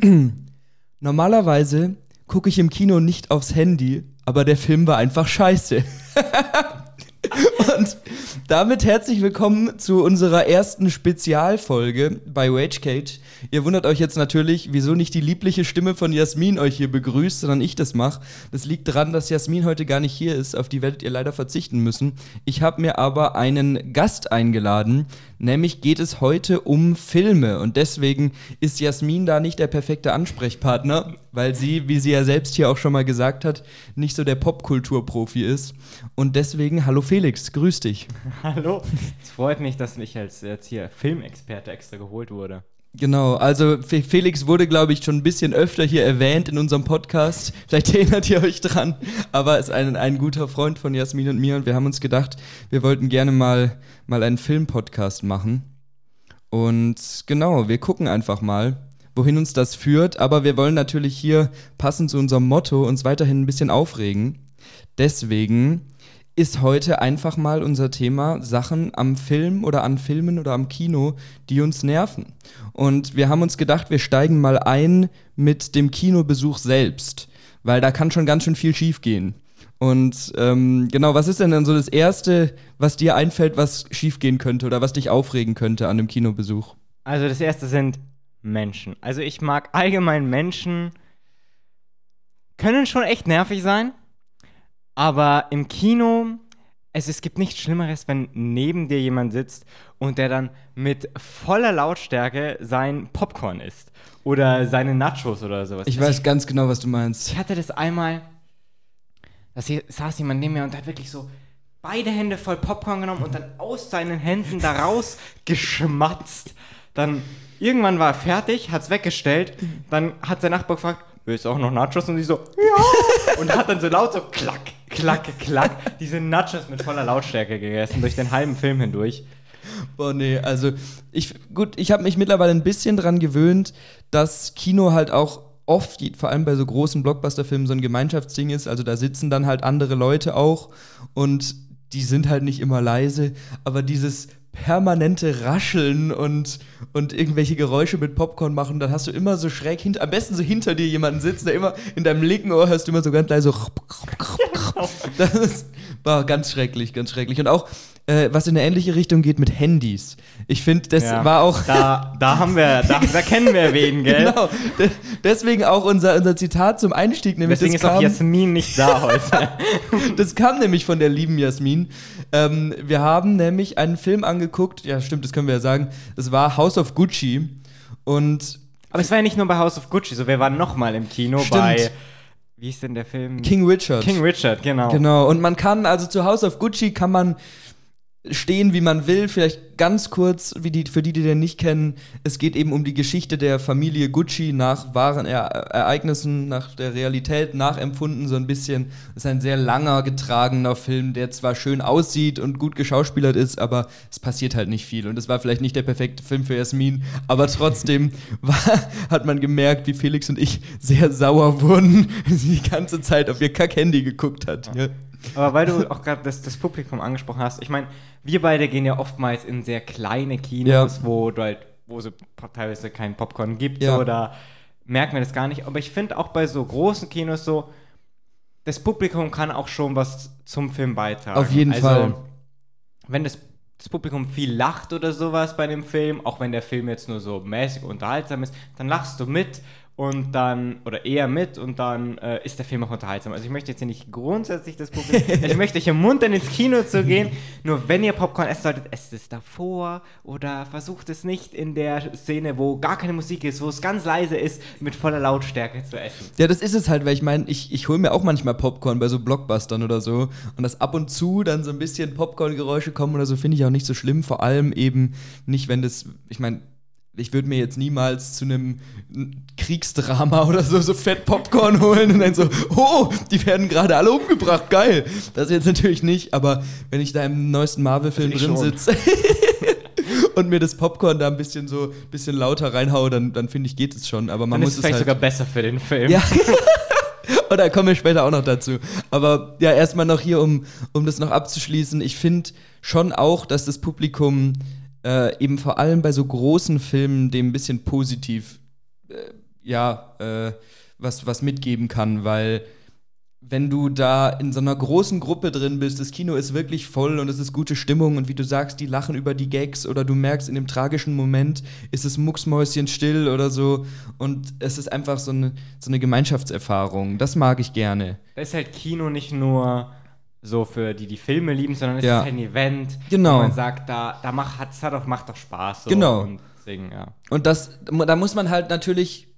Normalerweise gucke ich im Kino nicht aufs Handy, aber der Film war einfach scheiße. Und damit herzlich willkommen zu unserer ersten Spezialfolge bei Cage. Ihr wundert euch jetzt natürlich, wieso nicht die liebliche Stimme von Jasmin euch hier begrüßt, sondern ich das mache. Das liegt daran, dass Jasmin heute gar nicht hier ist. Auf die werdet ihr leider verzichten müssen. Ich habe mir aber einen Gast eingeladen. Nämlich geht es heute um Filme. Und deswegen ist Jasmin da nicht der perfekte Ansprechpartner, weil sie, wie sie ja selbst hier auch schon mal gesagt hat, nicht so der Popkulturprofi ist. Und deswegen, hallo Felix, grüß dich. Hallo. Es freut mich, dass ich als jetzt hier Filmexperte extra geholt wurde. Genau, also Felix wurde, glaube ich, schon ein bisschen öfter hier erwähnt in unserem Podcast. Vielleicht erinnert ihr euch dran, aber ist ein, ein guter Freund von Jasmin und mir und wir haben uns gedacht, wir wollten gerne mal, mal einen Filmpodcast machen. Und genau, wir gucken einfach mal, wohin uns das führt, aber wir wollen natürlich hier passend zu unserem Motto uns weiterhin ein bisschen aufregen. Deswegen ist heute einfach mal unser Thema Sachen am Film oder an Filmen oder am Kino, die uns nerven. Und wir haben uns gedacht, wir steigen mal ein mit dem Kinobesuch selbst, weil da kann schon ganz schön viel schiefgehen. Und ähm, genau, was ist denn dann so das Erste, was dir einfällt, was schiefgehen könnte oder was dich aufregen könnte an dem Kinobesuch? Also das Erste sind Menschen. Also ich mag allgemein Menschen, können schon echt nervig sein aber im Kino, es, es gibt nichts Schlimmeres, wenn neben dir jemand sitzt und der dann mit voller Lautstärke sein Popcorn isst. Oder seine Nachos oder sowas. Ich weiß ganz genau, was du meinst. Ich hatte das einmal, da saß jemand neben mir und hat wirklich so beide Hände voll Popcorn genommen und dann aus seinen Händen daraus geschmatzt. Dann irgendwann war er fertig, hat es weggestellt. Dann hat sein Nachbar gefragt, willst du auch noch Nachos? Und sie so, ja. und hat dann so laut so klack, klack, klack diese Nachos mit voller Lautstärke gegessen, durch den halben Film hindurch. Boah, nee, also ich, gut, ich habe mich mittlerweile ein bisschen dran gewöhnt, dass Kino halt auch oft, vor allem bei so großen Blockbuster-Filmen, so ein Gemeinschaftsding ist. Also da sitzen dann halt andere Leute auch und die sind halt nicht immer leise, aber dieses permanente Rascheln und, und irgendwelche Geräusche mit Popcorn machen, dann hast du immer so schräg hinter, am besten so hinter dir jemanden sitzen, der immer in deinem linken Ohr hörst du immer so ganz leise so. Genau. Das war ganz schrecklich, ganz schrecklich. Und auch äh, was in eine ähnliche Richtung geht mit Handys. Ich finde, das ja, war auch. Da, da haben wir, da, da kennen wir wen, gell? Genau. deswegen auch unser, unser Zitat zum Einstieg. Nämlich deswegen ist kam, auch Jasmin nicht da heute. das kam nämlich von der lieben Jasmin. Ähm, wir haben nämlich einen Film angeguckt, ja, stimmt, das können wir ja sagen. Es war House of Gucci. Und. Aber es war ja nicht nur bei House of Gucci, so wir waren nochmal im Kino stimmt. bei wie ist denn der Film? King Richard. King Richard, genau. Genau. Und man kann, also zu House of Gucci kann man stehen, wie man will. Vielleicht ganz kurz, wie die, für die, die den nicht kennen, es geht eben um die Geschichte der Familie Gucci nach wahren er Ereignissen, nach der Realität nachempfunden, so ein bisschen. Es ist ein sehr langer, getragener Film, der zwar schön aussieht und gut geschauspielert ist, aber es passiert halt nicht viel. Und es war vielleicht nicht der perfekte Film für Jasmin, aber trotzdem war, hat man gemerkt, wie Felix und ich sehr sauer wurden, die ganze Zeit auf ihr Kack-Handy geguckt hat. Ja. Aber weil du auch gerade das, das, Publikum angesprochen hast, ich meine, wir beide gehen ja oftmals in sehr kleine Kinos, ja. wo du halt, wo es teilweise kein Popcorn gibt ja. oder merken wir das gar nicht. Aber ich finde auch bei so großen Kinos so, das Publikum kann auch schon was zum Film beitragen. Auf jeden also, Fall. Wenn das, das Publikum viel lacht oder sowas bei dem Film, auch wenn der Film jetzt nur so mäßig unterhaltsam ist, dann lachst du mit und dann, oder eher mit und dann äh, ist der Film auch unterhaltsam. Also ich möchte jetzt hier nicht grundsätzlich das Problem, ich möchte euch ermuntern, ins Kino zu gehen, nur wenn ihr Popcorn essen solltet, esst es davor oder versucht es nicht in der Szene, wo gar keine Musik ist, wo es ganz leise ist, mit voller Lautstärke zu essen. Ja, das ist es halt, weil ich meine, ich, ich hole mir auch manchmal Popcorn bei so Blockbustern oder so und dass ab und zu dann so ein bisschen Popcorn-Geräusche kommen oder so, finde ich auch nicht so schlimm, vor allem eben nicht, wenn das, ich meine, ich würde mir jetzt niemals zu einem Kriegsdrama oder so so fett Popcorn holen und dann so, oh, die werden gerade alle umgebracht, geil. Das jetzt natürlich nicht, aber wenn ich da im neuesten Marvel-Film also drin sitze und mir das Popcorn da ein bisschen so bisschen lauter reinhaue, dann, dann finde ich, geht es schon. Aber man dann muss ist es vielleicht halt sogar besser für den Film. Ja. Und da kommen wir später auch noch dazu. Aber ja, erstmal noch hier, um, um das noch abzuschließen. Ich finde schon auch, dass das Publikum äh, eben vor allem bei so großen Filmen dem ein bisschen positiv äh, ja, äh, was, was mitgeben kann, weil wenn du da in so einer großen Gruppe drin bist, das Kino ist wirklich voll und es ist gute Stimmung und wie du sagst, die lachen über die Gags oder du merkst, in dem tragischen Moment ist es mucksmäuschen still oder so und es ist einfach so eine, so eine Gemeinschaftserfahrung. Das mag ich gerne. Da ist halt Kino nicht nur so für die, die Filme lieben, sondern es Ja. ist halt ein Event, Genau. wo man sagt, da, da macht, hat's hat doch, macht doch Spaß. So. Genau. Und deswegen, ja. Und das, da muss man halt natürlich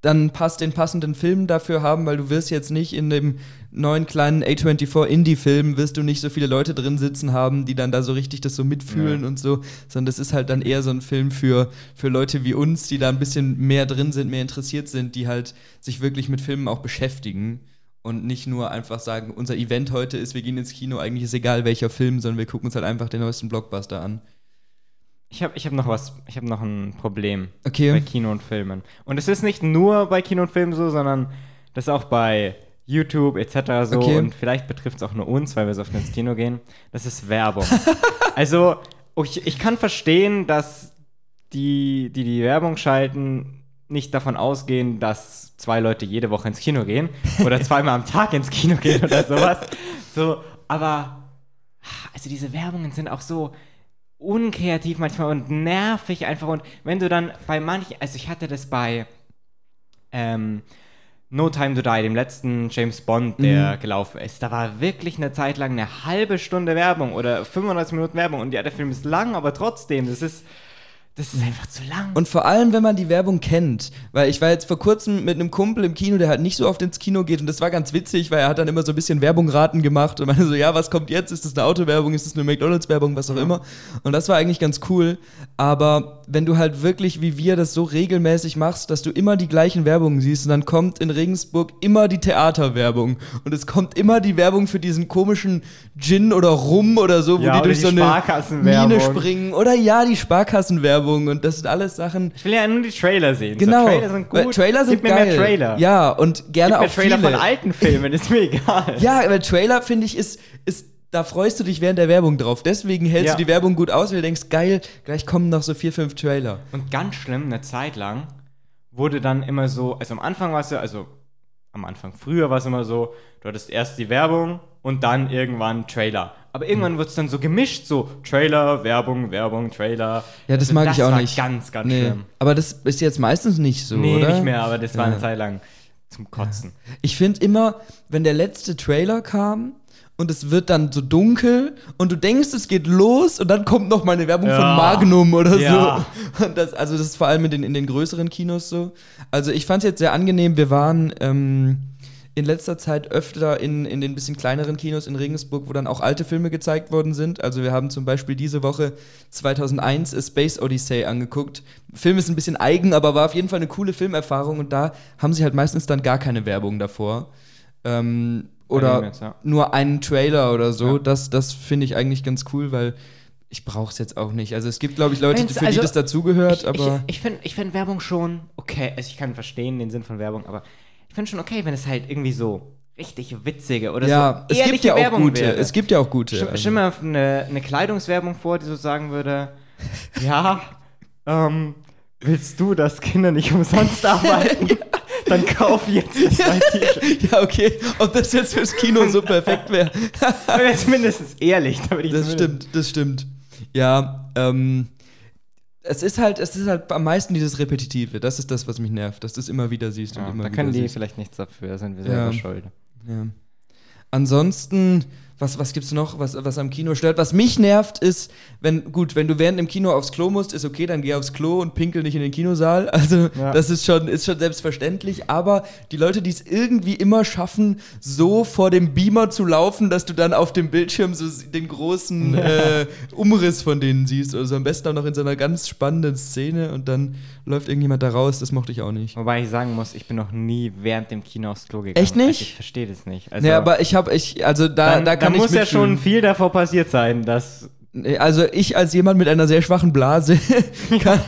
dann passt den passenden Film dafür haben, weil du wirst jetzt nicht in dem neuen kleinen A24 Indie-Film wirst du nicht so viele Leute drin sitzen haben, die dann da so richtig das so mitfühlen Ja. und so, sondern das ist halt dann eher so ein Film für, für Leute wie uns, die da ein bisschen mehr drin sind, mehr interessiert sind, die halt sich wirklich mit Filmen auch beschäftigen und nicht nur einfach sagen, unser Event heute ist, wir gehen ins Kino, eigentlich ist egal welcher Film, sondern wir gucken uns halt einfach den neuesten Blockbuster an. Ich habe ich hab noch was, ich habe noch ein Problem Okay. bei Kino und Filmen. Und es ist nicht nur bei Kino und Filmen so, sondern das ist auch bei YouTube etc. so. Okay. Und vielleicht betrifft es auch nur uns, weil wir so oft ins Kino gehen. Das ist Werbung. also, ich, ich kann verstehen, dass die, die die Werbung schalten, nicht davon ausgehen, dass zwei Leute jede Woche ins Kino gehen oder zweimal am Tag ins Kino gehen oder sowas. So, aber also diese Werbungen sind auch so unkreativ manchmal und nervig einfach. Und wenn du dann bei manchen, also ich hatte das bei ähm, No Time to Die, dem letzten James Bond, der gelaufen ist, da war wirklich eine Zeit lang eine halbe Stunde Werbung oder 35 Minuten Werbung. Und ja, der Film ist lang, aber trotzdem, das ist, das ist einfach zu lang. Und vor allem, wenn man die Werbung kennt. Weil ich war jetzt vor kurzem mit einem Kumpel im Kino, der halt nicht so oft ins Kino geht. Und das war ganz witzig, weil er hat dann immer so ein bisschen Werbungraten gemacht. Und meinte so, ja, was kommt jetzt? Ist das eine Autowerbung? Ist das eine McDonalds-Werbung? Was auch immer. Und das war eigentlich ganz cool. Aber wenn du halt wirklich, wie wir das so regelmäßig machst, dass du immer die gleichen Werbungen siehst, und dann kommt in Regensburg immer die Theaterwerbung. Und es kommt immer die Werbung für diesen komischen Gin oder Rum oder so, wo Ja, die durch die so eine Sparkassenwerbung. Mine springen. Oder ja, die Sparkassenwerbung. Und das sind alles Sachen, ich will ja nur die Trailer sehen. Genau. So, Trailer sind Weil gut. Trailer sind Gib mir geil. mehr Trailer. Ja, und gerne Gib mir auch Trailer viele. von alten Filmen, ist mir egal. Ja, aber Trailer finde ich ist ist da freust du dich während der Werbung drauf. Deswegen hältst Ja. du die Werbung gut aus, weil du denkst, geil, gleich kommen noch so vier, fünf Trailer. Und ganz schlimm, eine Zeit lang wurde dann immer so, also am Anfang war es ja, also am Anfang, früher war es immer so, du hattest erst die Werbung und dann irgendwann Trailer. Aber irgendwann wird es dann so gemischt, so Trailer, Werbung, Werbung, Trailer. Ja, das Also mag ich auch war nicht. ganz, ganz Nee. schlimm. Aber das ist jetzt meistens nicht so, nee, oder? nicht mehr, aber das war Ja. eine Zeit lang zum Kotzen. Ich finde immer, wenn der letzte Trailer kam und es wird dann so dunkel und du denkst, es geht los und dann kommt noch mal eine Werbung von Ja. Magnum oder Ja. so. Und das, also das ist vor allem in den, in den größeren Kinos so. Also ich fand es jetzt sehr angenehm. Wir waren ähm, in letzter Zeit öfter in, in den bisschen kleineren Kinos in Regensburg, wo dann auch alte Filme gezeigt worden sind. Also wir haben zum Beispiel diese Woche 2001 A Space Odyssey angeguckt. Film ist ein bisschen eigen, aber war auf jeden Fall eine coole Filmerfahrung und da haben sie halt meistens dann gar keine Werbung davor. Ähm, oder jetzt, ja. nur einen Trailer oder so. Ja. Das, das finde ich eigentlich ganz cool, weil ich brauche es jetzt auch nicht. Also es gibt, glaube ich, Leute, für also, die das dazugehört, Ich, aber ich, ich finde ich find Werbung schon okay. Also ich kann verstehen den Sinn von Werbung, aber ich finde schon okay, wenn es halt irgendwie so richtig witzige oder ja, so es gibt ja auch Werbung gute. wäre. Es gibt ja auch gute. Stimm, also. mir eine, eine Kleidungswerbung vor, die so sagen würde, ja, ähm, willst du, dass Kinder nicht umsonst arbeiten? Dann kauf jetzt das T-Shirt. ja, okay. Ob das jetzt fürs Kino so perfekt wäre. Aber jetzt mindestens ehrlich. Damit ich Das stimmt, das stimmt. Ja, ähm, es ist halt, es ist halt am meisten dieses Repetitive. Das ist das, was mich nervt, dass du es immer wieder siehst Ja, und immer da wieder können die siehst. vielleicht nichts dafür, da sind wir Ja. selber schuld. Ja. Ansonsten, was, was gibt's noch, was, was am Kino stört? Was mich nervt, ist, wenn, gut, wenn du während dem Kino aufs Klo musst, ist okay, dann geh aufs Klo und pinkel nicht in den Kinosaal. Also, Ja. das ist schon, ist schon selbstverständlich. Aber die Leute, die es irgendwie immer schaffen, so vor dem Beamer zu laufen, dass du dann auf dem Bildschirm so den großen äh, Umriss von denen siehst. Also am besten auch noch in so einer ganz spannenden Szene und dann läuft irgendjemand da raus. Das mochte ich auch nicht. Wobei ich sagen muss, ich bin noch nie während dem Kino aufs Klo gegangen. Echt nicht? Also ich verstehe das nicht. Also, ja, aber ich habe, ich, also da, dann, da kann dann ich muss ja schon viel davor passiert sein, dass Also ich als jemand mit einer sehr schwachen Blase kann,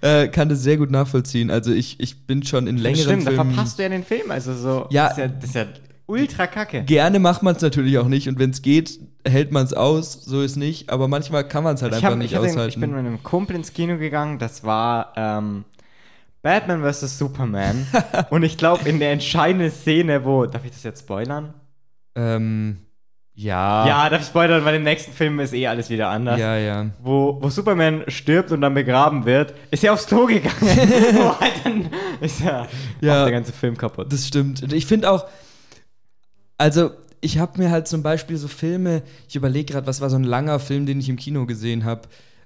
äh, kann das sehr gut nachvollziehen. Also ich, ich bin schon in längeren Stimmt, da Filmen. verpasst du ja den Film. Also so, Ja. das, ist ja das ist ja ultra kacke. Gerne macht man es natürlich auch nicht und wenn es geht, hält man es aus. So ist nicht. Aber manchmal kann man es halt Ich, einfach hab, nicht ich, aushalten. ich bin mit einem Kumpel ins Kino gegangen, das war ähm, Batman vs. Superman. und ich glaube, in der entscheidenden Szene, wo. Darf ich das jetzt spoilern? Ähm, ja. Ja, darf ich spoilern, weil im nächsten Film ist eh alles wieder anders. Ja, ja. Wo, wo Superman stirbt und dann begraben wird, ist er aufs Klo gegangen. Wo halt dann ist ja, Ja. der ganze Film kaputt. Das stimmt. Und ich finde auch, also ich habe mir halt zum Beispiel so Filme, ich überlege gerade, was war so ein langer Film, den ich im Kino gesehen habe.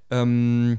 Ähm,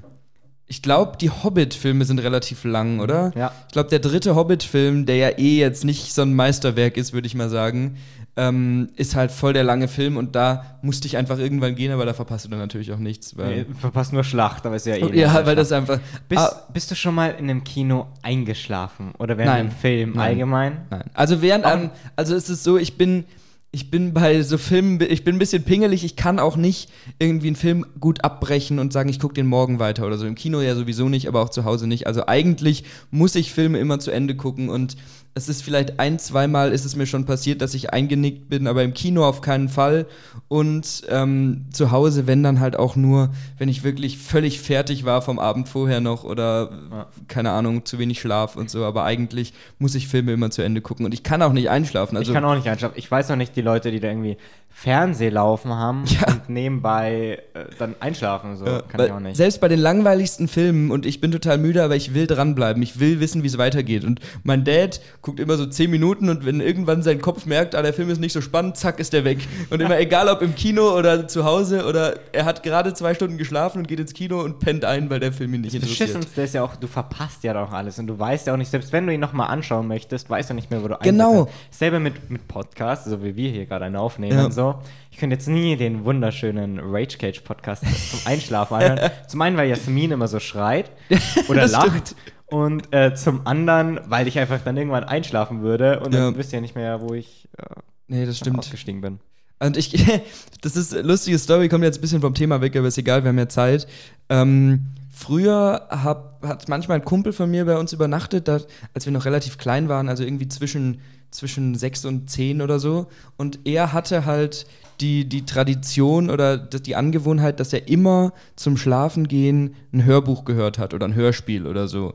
ich glaube, die Hobbit-Filme sind relativ lang, oder? Ja. Ich glaube, der dritte Hobbit-Film, der ja eh jetzt nicht so ein Meisterwerk ist, würde ich mal sagen, ähm, ist halt voll der lange Film und da musste ich einfach irgendwann gehen, aber da verpasst du dann natürlich auch nichts. Weil, Nee, verpasst nur Schlacht, aber ist ja eh. ja, nicht weil das Schlacht. einfach. Bist, Ah, bist du schon mal in einem Kino eingeschlafen? Oder während Nein. einem Film Nein. allgemein? Nein. Also während einem, also es ist so, ich bin, ich bin bei so Filmen, ich bin ein bisschen pingelig, ich kann auch nicht irgendwie einen Film gut abbrechen und sagen, ich gucke den morgen weiter oder so. Im Kino ja sowieso nicht, aber auch zu Hause nicht. Also eigentlich muss ich Filme immer zu Ende gucken und es ist vielleicht ein, zweimal ist es mir schon passiert, dass ich eingenickt bin, aber im Kino auf keinen Fall. Und ähm, zu Hause, wenn dann halt auch nur, wenn ich wirklich völlig fertig war vom Abend vorher noch oder Ja. keine Ahnung, zu wenig Schlaf und so. Aber eigentlich muss ich Filme immer zu Ende gucken und ich kann auch nicht einschlafen. Also ich kann auch nicht einschlafen. Ich weiß noch nicht, die Leute, die da irgendwie Fernseh laufen haben Ja. und nebenbei äh, dann einschlafen. So. Ja, kann ich auch nicht. Selbst bei den langweiligsten Filmen und ich bin total müde, aber ich will dranbleiben. Ich will wissen, wie es weitergeht. Und mein Dad guckt immer so zehn Minuten und wenn irgendwann sein Kopf merkt, ah, der Film ist nicht so spannend, zack, ist der weg. Und immer egal, ob im Kino oder zu Hause oder er hat gerade zwei Stunden geschlafen und geht ins Kino und pennt ein, weil der Film ihn nicht Das interessiert. Beschissenste ist ja auch, du verpasst ja doch alles und du weißt ja auch nicht, selbst wenn du ihn nochmal anschauen möchtest, weißt du nicht mehr, wo du Genau. Selber mit, mit Podcasts, so wie wir hier gerade einen aufnehmen Ja. und so. Ich könnte jetzt nie den wunderschönen Rage Cage Podcast zum Einschlafen anhören. Zum einen, weil Jasmin immer so schreit oder lacht. Und äh, zum anderen, weil ich einfach dann irgendwann einschlafen würde und dann Ja. wüsste ich ja nicht mehr, wo ich äh, Nee, das stimmt. ausgestiegen bin. Und ich, das ist eine lustige Story, kommt jetzt ein bisschen vom Thema weg, aber ist egal, wir haben ja Zeit. Ähm, früher hab, hat manchmal ein Kumpel von mir bei uns übernachtet, da, als wir noch relativ klein waren, also irgendwie zwischen, zwischen sechs und zehn oder so. Und er hatte halt die, die Tradition oder die Angewohnheit, dass er immer zum Schlafengehen ein Hörbuch gehört hat oder ein Hörspiel oder so.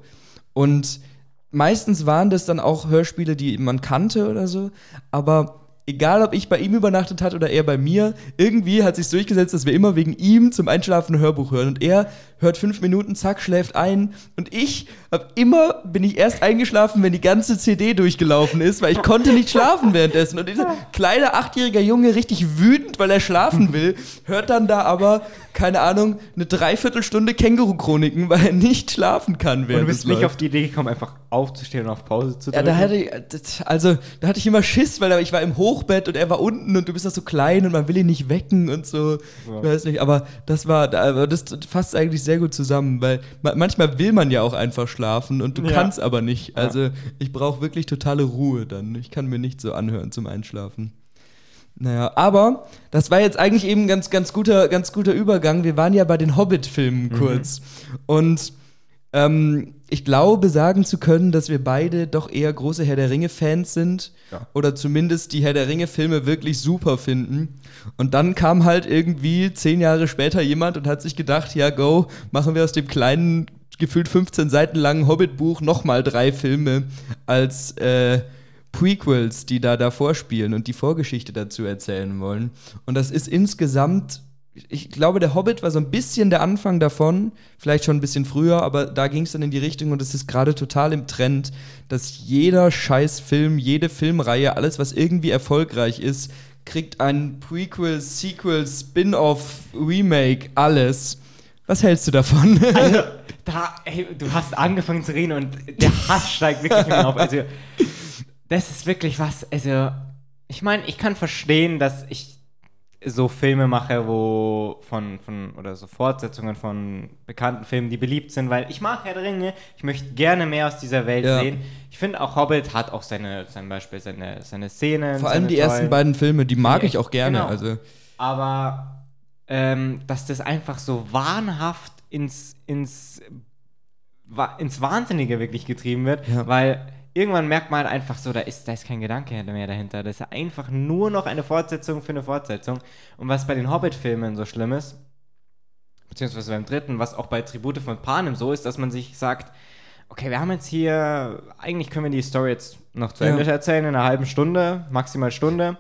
Und meistens waren das dann auch Hörspiele, die man kannte oder so, aber egal ob ich bei ihm übernachtet hat oder er bei mir, irgendwie hat sich durchgesetzt, dass wir immer wegen ihm zum Einschlafen ein Hörbuch hören und er hört fünf Minuten, zack, schläft ein und ich hab immer, bin ich erst eingeschlafen, wenn die ganze CD durchgelaufen ist, weil ich konnte nicht schlafen währenddessen und dieser kleine achtjähriger Junge richtig wütend, weil er schlafen will, hört dann da aber, keine Ahnung, eine Dreiviertelstunde Känguru-Chroniken, weil er nicht schlafen kann Und während du bist nicht läuft. auf die Idee gekommen, einfach aufzustehen und auf Pause zu Ja, drücken? da hatte ich, also, da hatte ich immer Schiss, weil ich war im Hochbett und er war unten und du bist noch so klein und man will ihn nicht wecken und so. Ja. Ich weiß nicht, aber das war, das fasst eigentlich sehr gut zusammen, weil ma manchmal will man ja auch einfach schlafen und du Ja. kannst aber nicht. Also, ich brauche wirklich totale Ruhe dann. Ich kann mir nicht so anhören zum Einschlafen. Naja, aber das war jetzt eigentlich eben ein ganz, ganz guter, ganz guter Übergang. Wir waren ja bei den Hobbit-Filmen kurz. Und ähm, ich glaube, sagen zu können, dass wir beide doch eher große Herr der Ringe-Fans sind. Ja. Oder zumindest die Herr der Ringe-Filme wirklich super finden. Und dann kam halt irgendwie zehn Jahre später jemand und hat sich gedacht, ja, go, machen wir aus dem kleinen, gefühlt 15 Seiten langen Hobbit-Buch nochmal drei Filme als äh, Prequels, die da davor spielen und die Vorgeschichte dazu erzählen wollen. Und das ist insgesamt, ich glaube, der Hobbit war so ein bisschen der Anfang davon, vielleicht schon ein bisschen früher, aber da ging es dann in die Richtung und es ist gerade total im Trend, dass jeder scheiß Film, jede Filmreihe, alles, was irgendwie erfolgreich ist, kriegt ein Prequel, Sequel, Spin-off, Remake, alles. Was hältst du davon? Also, da, ey, du hast angefangen zu reden und der Hass steigt wirklich mir auf. Also, das ist wirklich was. Also, ich meine, ich kann verstehen, dass ich so Filme mache, wo von, von, oder so Fortsetzungen von bekannten Filmen, die beliebt sind, weil ich mag Herr der Ringe, ich möchte gerne mehr aus dieser Welt Ja. sehen. Ich finde auch Hobbit hat auch seine, zum Beispiel seine, seine Szenen. Vor allem die ersten beiden Filme, die mag Die ich auch gerne. genau. Also, aber ähm, dass das einfach so wahnhaft ins, ins, ins Wahnsinnige wirklich getrieben wird, Ja. weil irgendwann merkt man halt einfach so, da ist, da ist kein Gedanke mehr dahinter. Das ist einfach nur noch eine Fortsetzung für eine Fortsetzung. Und was bei den Hobbit-Filmen so schlimm ist, beziehungsweise beim dritten, was auch bei Tribute von Panem so ist, dass man sich sagt, okay, wir haben jetzt hier, eigentlich können wir die Story jetzt noch zu Ja. Ende erzählen in einer halben Stunde, maximal Stunde.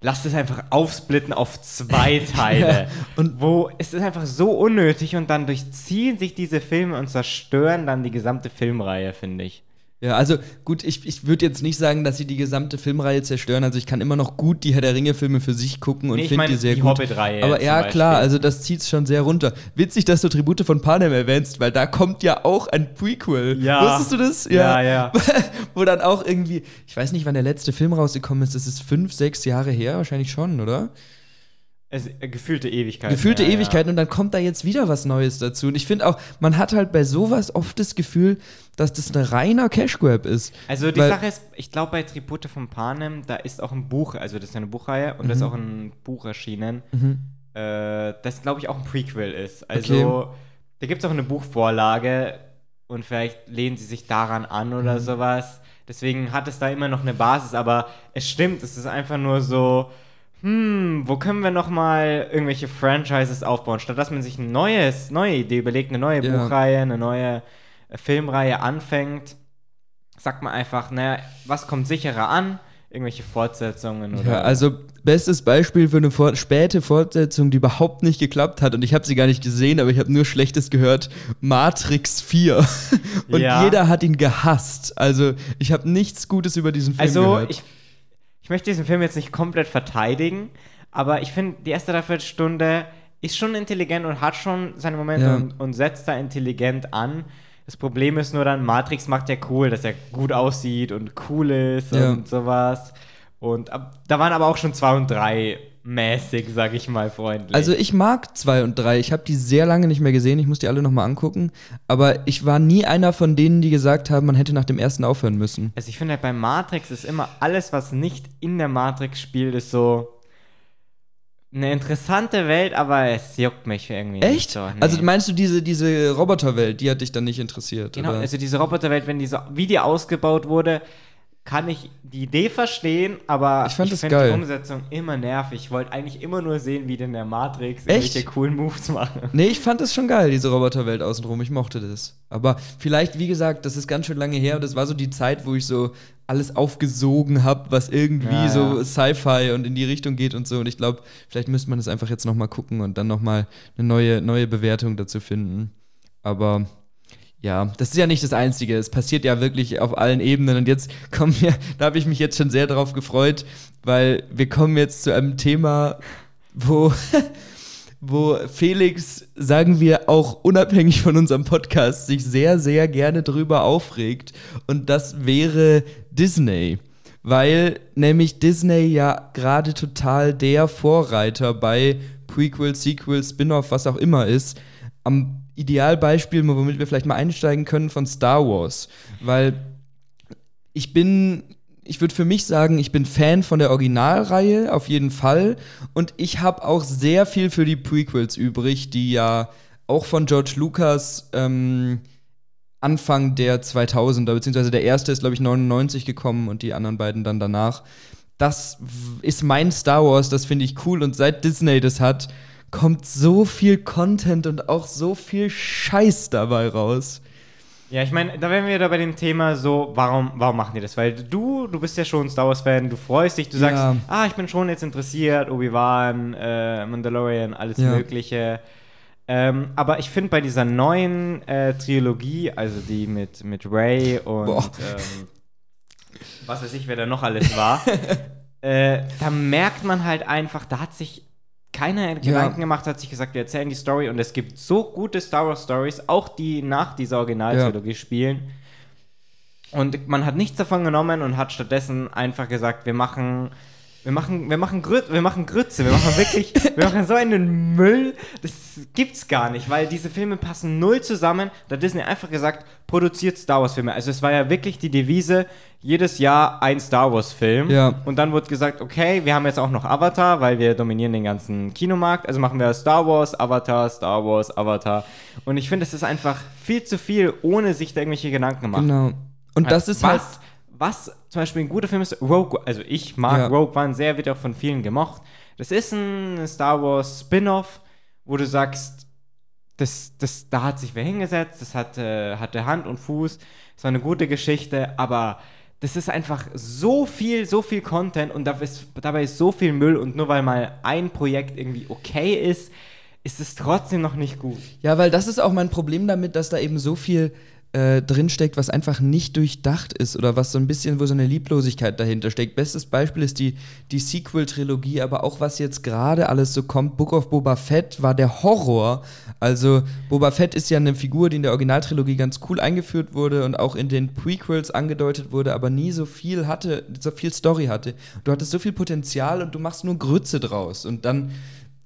Lasst es einfach aufsplitten auf zwei Teile. Ja, und- wo es ist einfach so unnötig und dann durchziehen sich diese Filme und zerstören dann die gesamte Filmreihe, finde ich. Ja, also gut, ich, ich würde jetzt nicht sagen, dass sie die gesamte Filmreihe zerstören. Also ich kann immer noch gut die Herr der Ringe-Filme für sich gucken und Nee, finde die sehr die gut. Hobbit-Reihe Aber ja, klar, also das zieht schon sehr runter. Witzig, dass du Tribute von Panem erwähnst, weil da kommt ja auch ein Prequel. Ja. Wusstest du das? Ja, ja. Wo dann auch irgendwie, ich weiß nicht, wann der letzte Film rausgekommen ist. Das ist fünf, sechs Jahre her, wahrscheinlich schon, oder? Es, äh, gefühlte Ewigkeit. Gefühlte ja, Ewigkeiten und dann kommt da jetzt wieder was Neues dazu. Und ich finde auch, man hat halt bei sowas oft das Gefühl, dass das ein reiner Cash Grab ist. Also die Weil- Sache ist, ich glaube bei Tribute von Panem, da ist auch ein Buch, also das ist eine Buchreihe und da Mhm. ist auch ein Buch erschienen, äh, das glaube ich auch ein Prequel ist. Also Okay. da gibt es auch eine Buchvorlage und vielleicht lehnen sie sich daran an oder Mhm. sowas. Deswegen hat es da immer noch eine Basis, aber es stimmt, es ist einfach nur so, hm, wo können wir noch mal irgendwelche Franchises aufbauen, statt dass man sich ein neues, neue Idee überlegt, eine neue Ja. Buchreihe, eine neue äh, Filmreihe anfängt, sagt man einfach, naja, was kommt sicherer an? Irgendwelche Fortsetzungen oder. Ja, also bestes Beispiel für eine for späte Fortsetzung, die überhaupt nicht geklappt hat und ich habe sie gar nicht gesehen, aber ich habe nur Schlechtes gehört. Matrix 4 und Ja. jeder hat ihn gehasst. Also ich habe nichts Gutes über diesen Film Also, gehört. ich, ich möchte diesen Film jetzt nicht komplett verteidigen, aber ich finde, die erste Dreiviertelstunde ist schon intelligent und hat schon seine Momente Ja. und, und setzt da intelligent an. Das Problem ist nur dann, Matrix macht ja cool, dass er gut aussieht und cool ist Ja. und sowas. Und ab, da waren aber auch schon zwei und drei mäßig, sag ich mal, freundlich. Also ich mag 2 und 3. Ich habe die sehr lange nicht mehr gesehen. Ich muss die alle noch mal angucken. Aber ich war nie einer von denen, die gesagt haben, man hätte nach dem ersten aufhören müssen. Also ich finde halt bei Matrix ist immer alles, was nicht in der Matrix spielt, ist so eine interessante Welt, aber es juckt mich irgendwie nicht Echt? so. Nee. Also meinst du diese, diese Roboterwelt, die hat dich dann nicht interessiert? genau, oder? also diese Roboterwelt, wenn die so, wie die ausgebaut wurde, kann ich die Idee verstehen, aber Ich fand das finde die Umsetzung immer nervig. Ich wollte eigentlich immer nur sehen, wie denn der Matrix Echt? irgendwelche coolen Moves machen. Nee, ich fand es schon geil, diese Roboterwelt außenrum. Ich mochte das. Aber vielleicht, wie gesagt, das ist ganz schön lange her. Das war so die Zeit, wo ich so alles aufgesogen habe, was irgendwie Ja, so ja. Sci-Fi und in die Richtung geht und so. Und ich glaube, vielleicht müsste man das einfach jetzt noch mal gucken und dann noch mal eine neue, neue Bewertung dazu finden. Aber ja, das ist ja nicht das Einzige. Es passiert ja wirklich auf allen Ebenen. Und jetzt kommen wir, da habe ich mich jetzt schon sehr drauf gefreut, weil wir kommen jetzt zu einem Thema, wo wo Felix, sagen wir auch unabhängig von unserem Podcast, sich sehr, sehr gerne drüber aufregt. Und das wäre Disney. Weil nämlich Disney ja gerade total der Vorreiter bei Prequel, Sequel, Spin-off, was auch immer ist. Am Idealbeispiel, womit wir vielleicht mal einsteigen können, von Star Wars. Weil ich bin, ich würde für mich sagen, ich bin Fan von der Originalreihe, auf jeden Fall. Und ich habe auch sehr viel für die Prequels übrig, die ja auch von George Lucas ähm, Anfang der 2000er, beziehungsweise der erste ist, glaube ich, 99 gekommen und die anderen beiden dann danach. Das ist mein Star Wars, das finde ich cool. Und seit Disney das hat, kommt so viel Content und auch so viel Scheiß dabei raus. Ja, ich meine, da wären wir wieder bei dem Thema so, warum, warum machen die das? Weil du, du bist ja schon Star Wars-Fan, du freust dich, du sagst, Ja. ah, ich bin schon jetzt interessiert, Obi-Wan, äh, Mandalorian, alles Ja. Mögliche. Ähm, aber ich finde bei dieser neuen äh, Trilogie, also die mit, mit Ray und ähm, was weiß ich, wer da noch alles war, äh, da merkt man halt einfach, da hat sich keiner Gedanken gemacht, hat sich gesagt, wir erzählen die Story und es gibt so gute Star Wars Stories, auch die nach dieser Originaltrilogie spielen. Und man hat nichts davon genommen und hat stattdessen einfach gesagt, wir machen wir machen wir machen Grü wir machen Grütze, wir machen wirklich wir machen so einen Müll, das gibt's gar nicht, weil diese Filme passen null zusammen. Da hat Disney einfach gesagt, produziert Star Wars Filme. Also es war ja wirklich die Devise jedes Jahr ein Star Wars Film Ja. und dann wurde gesagt, okay, wir haben jetzt auch noch Avatar, weil wir dominieren den ganzen Kinomarkt. Also machen wir Star Wars, Avatar, Star Wars, Avatar. Und ich finde, es ist einfach viel zu viel, ohne sich da irgendwelche Gedanken gemacht. Genau. Und das ist halt. Was, zum Beispiel ein guter Film ist, Rogue, also ich mag Ja. Rogue One sehr, wird auch von vielen gemocht. Das ist ein Star Wars Spin-off, wo du sagst, das, das, da hat sich wer hingesetzt, das hat, äh, hatte Hand und Fuß. so eine gute Geschichte, aber das ist einfach so viel, so viel Content und dabei ist, dabei ist so viel Müll und nur weil mal ein Projekt irgendwie okay ist, ist es trotzdem noch nicht gut. Ja, weil das ist auch mein Problem damit, dass da eben so viel äh, drinsteckt, was einfach nicht durchdacht ist oder was so ein bisschen, wo so eine Lieblosigkeit dahinter steckt. Bestes Beispiel ist die, die Sequel-Trilogie, aber auch was jetzt gerade alles so kommt. Book of Boba Fett war der Horror. Also Boba Fett ist ja eine Figur, die in der Originaltrilogie ganz cool eingeführt wurde und auch in den Prequels angedeutet wurde, aber nie so viel hatte, so viel Story hatte. Du hattest so viel Potenzial und du machst nur Grütze draus. Und dann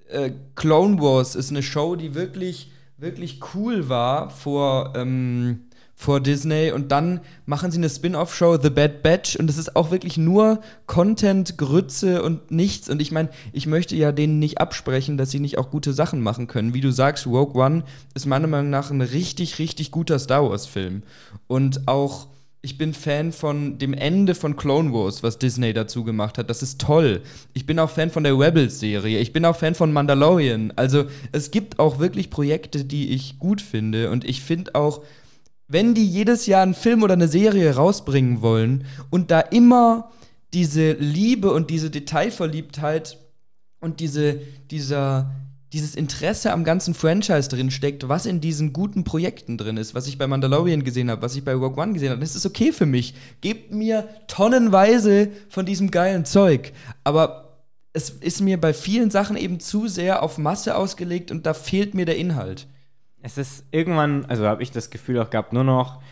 äh, Clone Wars ist eine Show, die wirklich, wirklich cool war vor. Ähm, vor Disney und dann machen sie eine Spin-off-Show The Bad Batch und es ist auch wirklich nur Content, Grütze und nichts und ich meine, ich möchte ja denen nicht absprechen, dass sie nicht auch gute Sachen machen können. Wie du sagst, Rogue One ist meiner Meinung nach ein richtig, richtig guter Star Wars-Film und auch ich bin Fan von dem Ende von Clone Wars, was Disney dazu gemacht hat. Das ist toll. Ich bin auch Fan von der Rebels-Serie. Ich bin auch Fan von Mandalorian. Also es gibt auch wirklich Projekte, die ich gut finde. Und ich finde auch, wenn die jedes Jahr einen Film oder eine Serie rausbringen wollen und da immer diese Liebe und diese Detailverliebtheit und diese, dieser, dieses Interesse am ganzen Franchise drin steckt, was in diesen guten Projekten drin ist, was ich bei Mandalorian gesehen habe, was ich bei Rogue One gesehen habe, das ist okay für mich. Gebt mir tonnenweise von diesem geilen Zeug. Aber es ist mir bei vielen Sachen eben zu sehr auf Masse ausgelegt und da fehlt mir der Inhalt es ist irgendwann, also habe ich das Gefühl auch gehabt, nur noch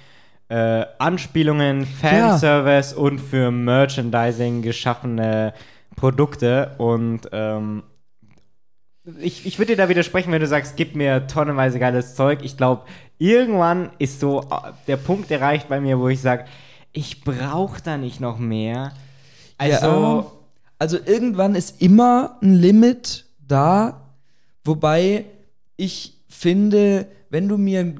äh, Anspielungen, Fanservice ja. und für Merchandising geschaffene Produkte. Und ähm, ich, ich würde dir da widersprechen, wenn du sagst, gib mir tonnenweise geiles Zeug. Ich glaube, irgendwann ist so äh, der Punkt erreicht bei mir, wo ich sage, ich brauche da nicht noch mehr. Also, ja, also irgendwann ist immer ein Limit da, wobei ich finde, wenn du mir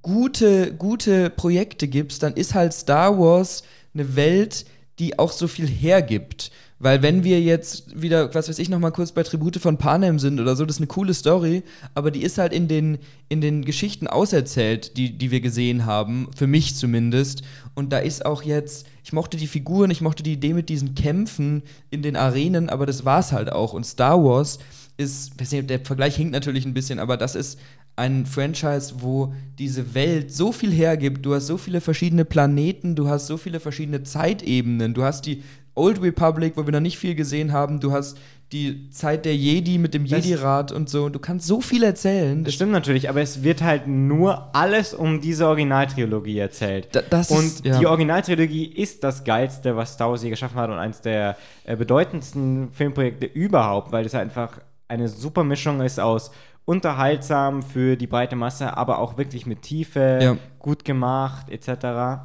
gute, gute Projekte gibst, dann ist halt Star Wars eine Welt, die auch so viel hergibt. Weil wenn wir jetzt wieder, was weiß ich, noch mal kurz bei Tribute von Panem sind oder so, das ist eine coole Story, aber die ist halt in den, in den Geschichten auserzählt, die, die wir gesehen haben, für mich zumindest. Und da ist auch jetzt, ich mochte die Figuren, ich mochte die Idee mit diesen Kämpfen in den Arenen, aber das war's halt auch. Und Star Wars ist, der Vergleich hinkt natürlich ein bisschen, aber das ist ein Franchise, wo diese Welt so viel hergibt. Du hast so viele verschiedene Planeten, du hast so viele verschiedene Zeitebenen, du hast die Old Republic, wo wir noch nicht viel gesehen haben, du hast die Zeit der Jedi mit dem Jedi-Rat und so. Du kannst so viel erzählen. Das stimmt natürlich, aber es wird halt nur alles um diese Originaltrilogie erzählt. Da, und ist, ja. die Originaltrilogie ist das Geilste, was Star Wars je geschaffen hat und eines der äh, bedeutendsten Filmprojekte überhaupt, weil es einfach eine super Mischung ist aus unterhaltsam für die breite Masse, aber auch wirklich mit Tiefe, ja. gut gemacht, etc.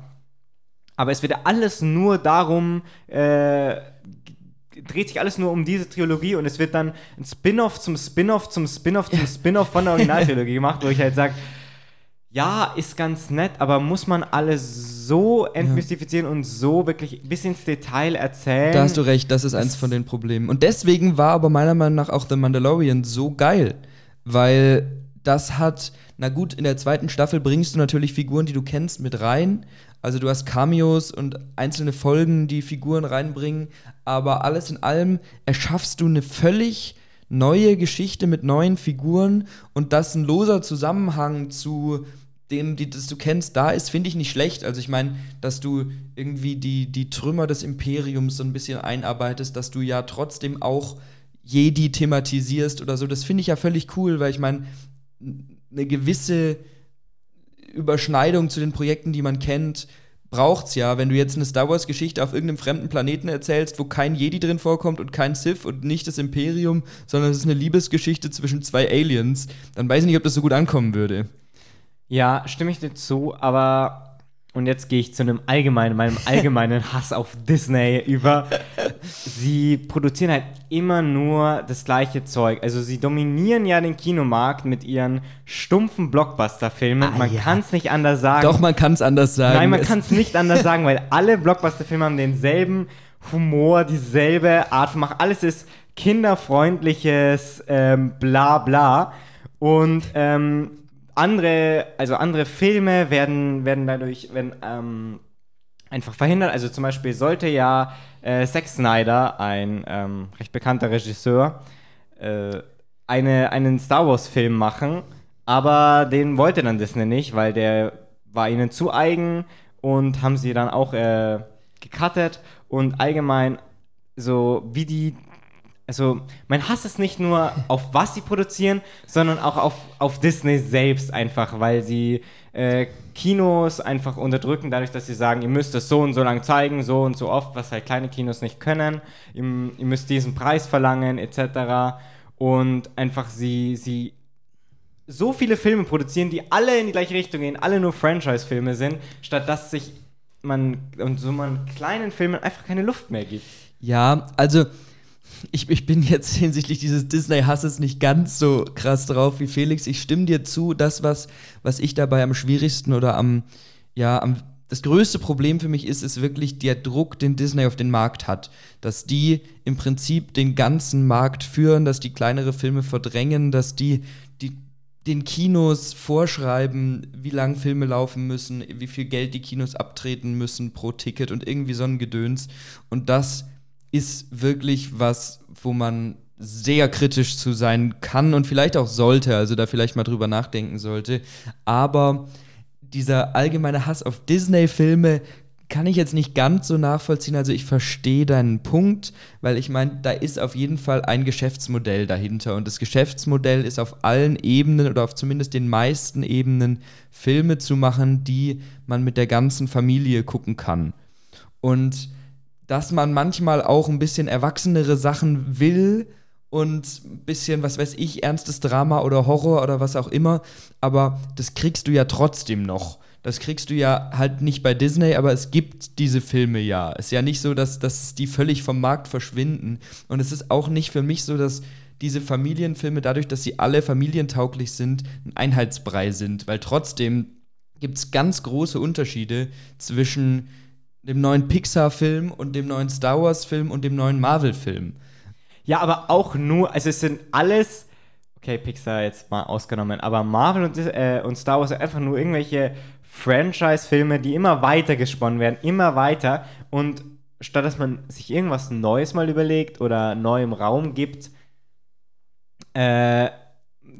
Aber es wird alles nur darum, äh, dreht sich alles nur um diese Trilogie und es wird dann ein Spin-off zum Spin-off zum Spin-off zum Spin-off von der Originaltrilogie gemacht, wo ich halt sage, ja, ist ganz nett, aber muss man alles so entmystifizieren ja. und so wirklich bis ins Detail erzählen? Da hast du recht, das ist das eins von den Problemen. Und deswegen war aber meiner Meinung nach auch The Mandalorian so geil, weil das hat, na gut, in der zweiten Staffel bringst du natürlich Figuren, die du kennst, mit rein. Also du hast Cameos und einzelne Folgen, die Figuren reinbringen, aber alles in allem erschaffst du eine völlig neue Geschichte mit neuen Figuren und das ein loser Zusammenhang zu dem, die, das du kennst, da ist, finde ich nicht schlecht. Also ich meine, dass du irgendwie die, die Trümmer des Imperiums so ein bisschen einarbeitest, dass du ja trotzdem auch Jedi thematisierst oder so, das finde ich ja völlig cool, weil ich meine, eine gewisse Überschneidung zu den Projekten, die man kennt, braucht's ja, wenn du jetzt eine Star Wars Geschichte auf irgendeinem fremden Planeten erzählst, wo kein Jedi drin vorkommt und kein Sith und nicht das Imperium, sondern es ist eine Liebesgeschichte zwischen zwei Aliens, dann weiß ich nicht, ob das so gut ankommen würde. Ja, stimme ich dir zu, aber und jetzt gehe ich zu einem allgemeinen, meinem allgemeinen Hass auf Disney über. Sie produzieren halt immer nur das gleiche Zeug. Also sie dominieren ja den Kinomarkt mit ihren stumpfen Blockbuster-Filmen. Ah, man ja. kann es nicht anders sagen. Doch, man kann es anders sagen. Nein, man kann es nicht anders sagen, weil alle Blockbuster-Filme haben denselben Humor, dieselbe Art von Mach. Alles ist kinderfreundliches ähm, bla bla. Und ähm, andere, also andere Filme werden, werden dadurch werden, ähm, einfach verhindert. Also zum Beispiel sollte ja äh, Zack Snyder, ein ähm, recht bekannter Regisseur, äh, eine, einen Star Wars-Film machen, aber den wollte dann Disney nicht, weil der war ihnen zu eigen und haben sie dann auch äh, gecuttet und allgemein so wie die also mein Hass ist nicht nur auf was sie produzieren, sondern auch auf, auf Disney selbst einfach, weil sie äh, Kinos einfach unterdrücken, dadurch, dass sie sagen, ihr müsst es so und so lang zeigen, so und so oft, was halt kleine Kinos nicht können, ihr, ihr müsst diesen Preis verlangen, etc. Und einfach sie, sie so viele Filme produzieren, die alle in die gleiche Richtung gehen, alle nur Franchise-Filme sind, statt dass sich man und so man kleinen Filmen einfach keine Luft mehr gibt. Ja, also ich, ich bin jetzt hinsichtlich dieses Disney-Hasses nicht ganz so krass drauf wie Felix. Ich stimme dir zu, das, was, was ich dabei am schwierigsten oder am, ja, am das größte Problem für mich ist, ist wirklich der Druck, den Disney auf den Markt hat. Dass die im Prinzip den ganzen Markt führen, dass die kleinere Filme verdrängen, dass die, die den Kinos vorschreiben, wie lang Filme laufen müssen, wie viel Geld die Kinos abtreten müssen pro Ticket und irgendwie so ein Gedöns. Und das ist wirklich was, wo man sehr kritisch zu sein kann und vielleicht auch sollte, also da vielleicht mal drüber nachdenken sollte. Aber dieser allgemeine Hass auf Disney-Filme kann ich jetzt nicht ganz so nachvollziehen. Also ich verstehe deinen Punkt, weil ich meine, da ist auf jeden Fall ein Geschäftsmodell dahinter. Und das Geschäftsmodell ist auf allen Ebenen oder auf zumindest den meisten Ebenen Filme zu machen, die man mit der ganzen Familie gucken kann. Und dass man manchmal auch ein bisschen erwachsenere Sachen will und ein bisschen, was weiß ich, ernstes Drama oder Horror oder was auch immer. Aber das kriegst du ja trotzdem noch. Das kriegst du ja halt nicht bei Disney, aber es gibt diese Filme ja. Es ist ja nicht so, dass, dass die völlig vom Markt verschwinden. Und es ist auch nicht für mich so, dass diese Familienfilme, dadurch, dass sie alle familientauglich sind, ein Einheitsbrei sind. Weil trotzdem gibt es ganz große Unterschiede zwischen dem neuen Pixar-Film und dem neuen Star Wars-Film und dem neuen Marvel-Film. Ja, aber auch nur, also es sind alles, okay, Pixar jetzt mal ausgenommen, aber Marvel und, äh, und Star Wars sind einfach nur irgendwelche Franchise-Filme, die immer weiter gesponnen werden, immer weiter. Und statt dass man sich irgendwas Neues mal überlegt oder neu im Raum gibt, äh,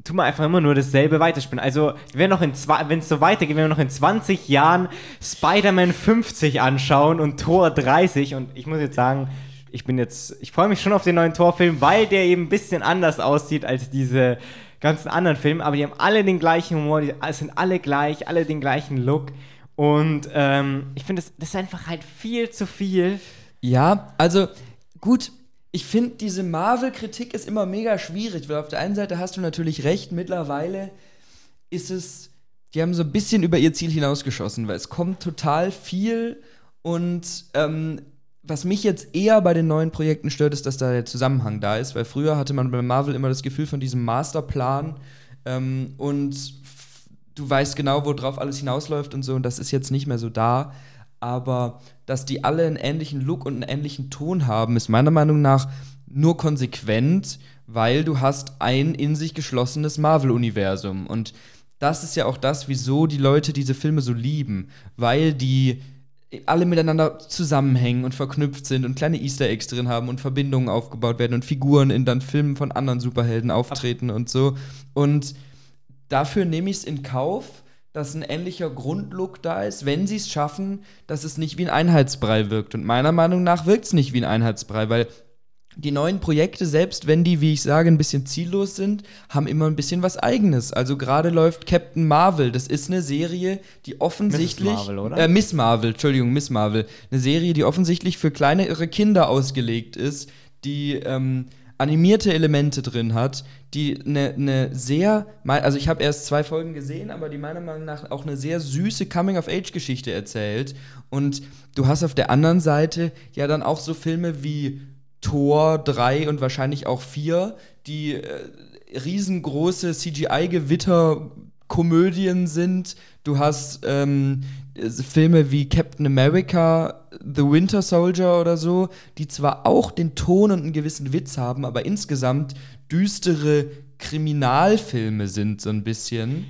tun wir einfach immer nur dasselbe weiterspielen. Also, wenn es so weitergeht, wenn wir noch in 20 Jahren Spider-Man 50 anschauen und Tor 30 und ich muss jetzt sagen, ich bin jetzt, ich freue mich schon auf den neuen Torfilm, weil der eben ein bisschen anders aussieht als diese ganzen anderen Filme, aber die haben alle den gleichen Humor, die sind alle gleich, alle den gleichen Look und ähm, ich finde, das, das ist einfach halt viel zu viel. Ja, also gut, ich finde, diese Marvel-Kritik ist immer mega schwierig, weil auf der einen Seite hast du natürlich recht, mittlerweile ist es, die haben so ein bisschen über ihr Ziel hinausgeschossen, weil es kommt total viel und ähm, was mich jetzt eher bei den neuen Projekten stört, ist, dass da der Zusammenhang da ist, weil früher hatte man bei Marvel immer das Gefühl von diesem Masterplan ähm, und du weißt genau, worauf alles hinausläuft und so und das ist jetzt nicht mehr so da aber dass die alle einen ähnlichen Look und einen ähnlichen Ton haben, ist meiner Meinung nach nur konsequent, weil du hast ein in sich geschlossenes Marvel-Universum. Und das ist ja auch das, wieso die Leute diese Filme so lieben, weil die alle miteinander zusammenhängen und verknüpft sind und kleine Easter Eggs drin haben und Verbindungen aufgebaut werden und Figuren in dann Filmen von anderen Superhelden auftreten und so. Und dafür nehme ich es in Kauf, dass ein ähnlicher Grundlook da ist, wenn sie es schaffen, dass es nicht wie ein Einheitsbrei wirkt. Und meiner Meinung nach wirkt es nicht wie ein Einheitsbrei, weil die neuen Projekte, selbst wenn die, wie ich sage, ein bisschen ziellos sind, haben immer ein bisschen was Eigenes. Also gerade läuft Captain Marvel. Das ist eine Serie, die offensichtlich. Miss Marvel, oder? Äh, Miss Marvel, Entschuldigung, Miss Marvel. Eine Serie, die offensichtlich für kleinere Kinder ausgelegt ist, die ähm, animierte Elemente drin hat, die eine ne sehr, also ich habe erst zwei Folgen gesehen, aber die meiner Meinung nach auch eine sehr süße Coming-of-Age-Geschichte erzählt. Und du hast auf der anderen Seite ja dann auch so Filme wie Tor 3 und wahrscheinlich auch 4, die äh, riesengroße CGI-Gewitter Komödien sind. Du hast ähm, Filme wie Captain America, The Winter Soldier oder so, die zwar auch den Ton und einen gewissen Witz haben, aber insgesamt düstere Kriminalfilme sind so ein bisschen.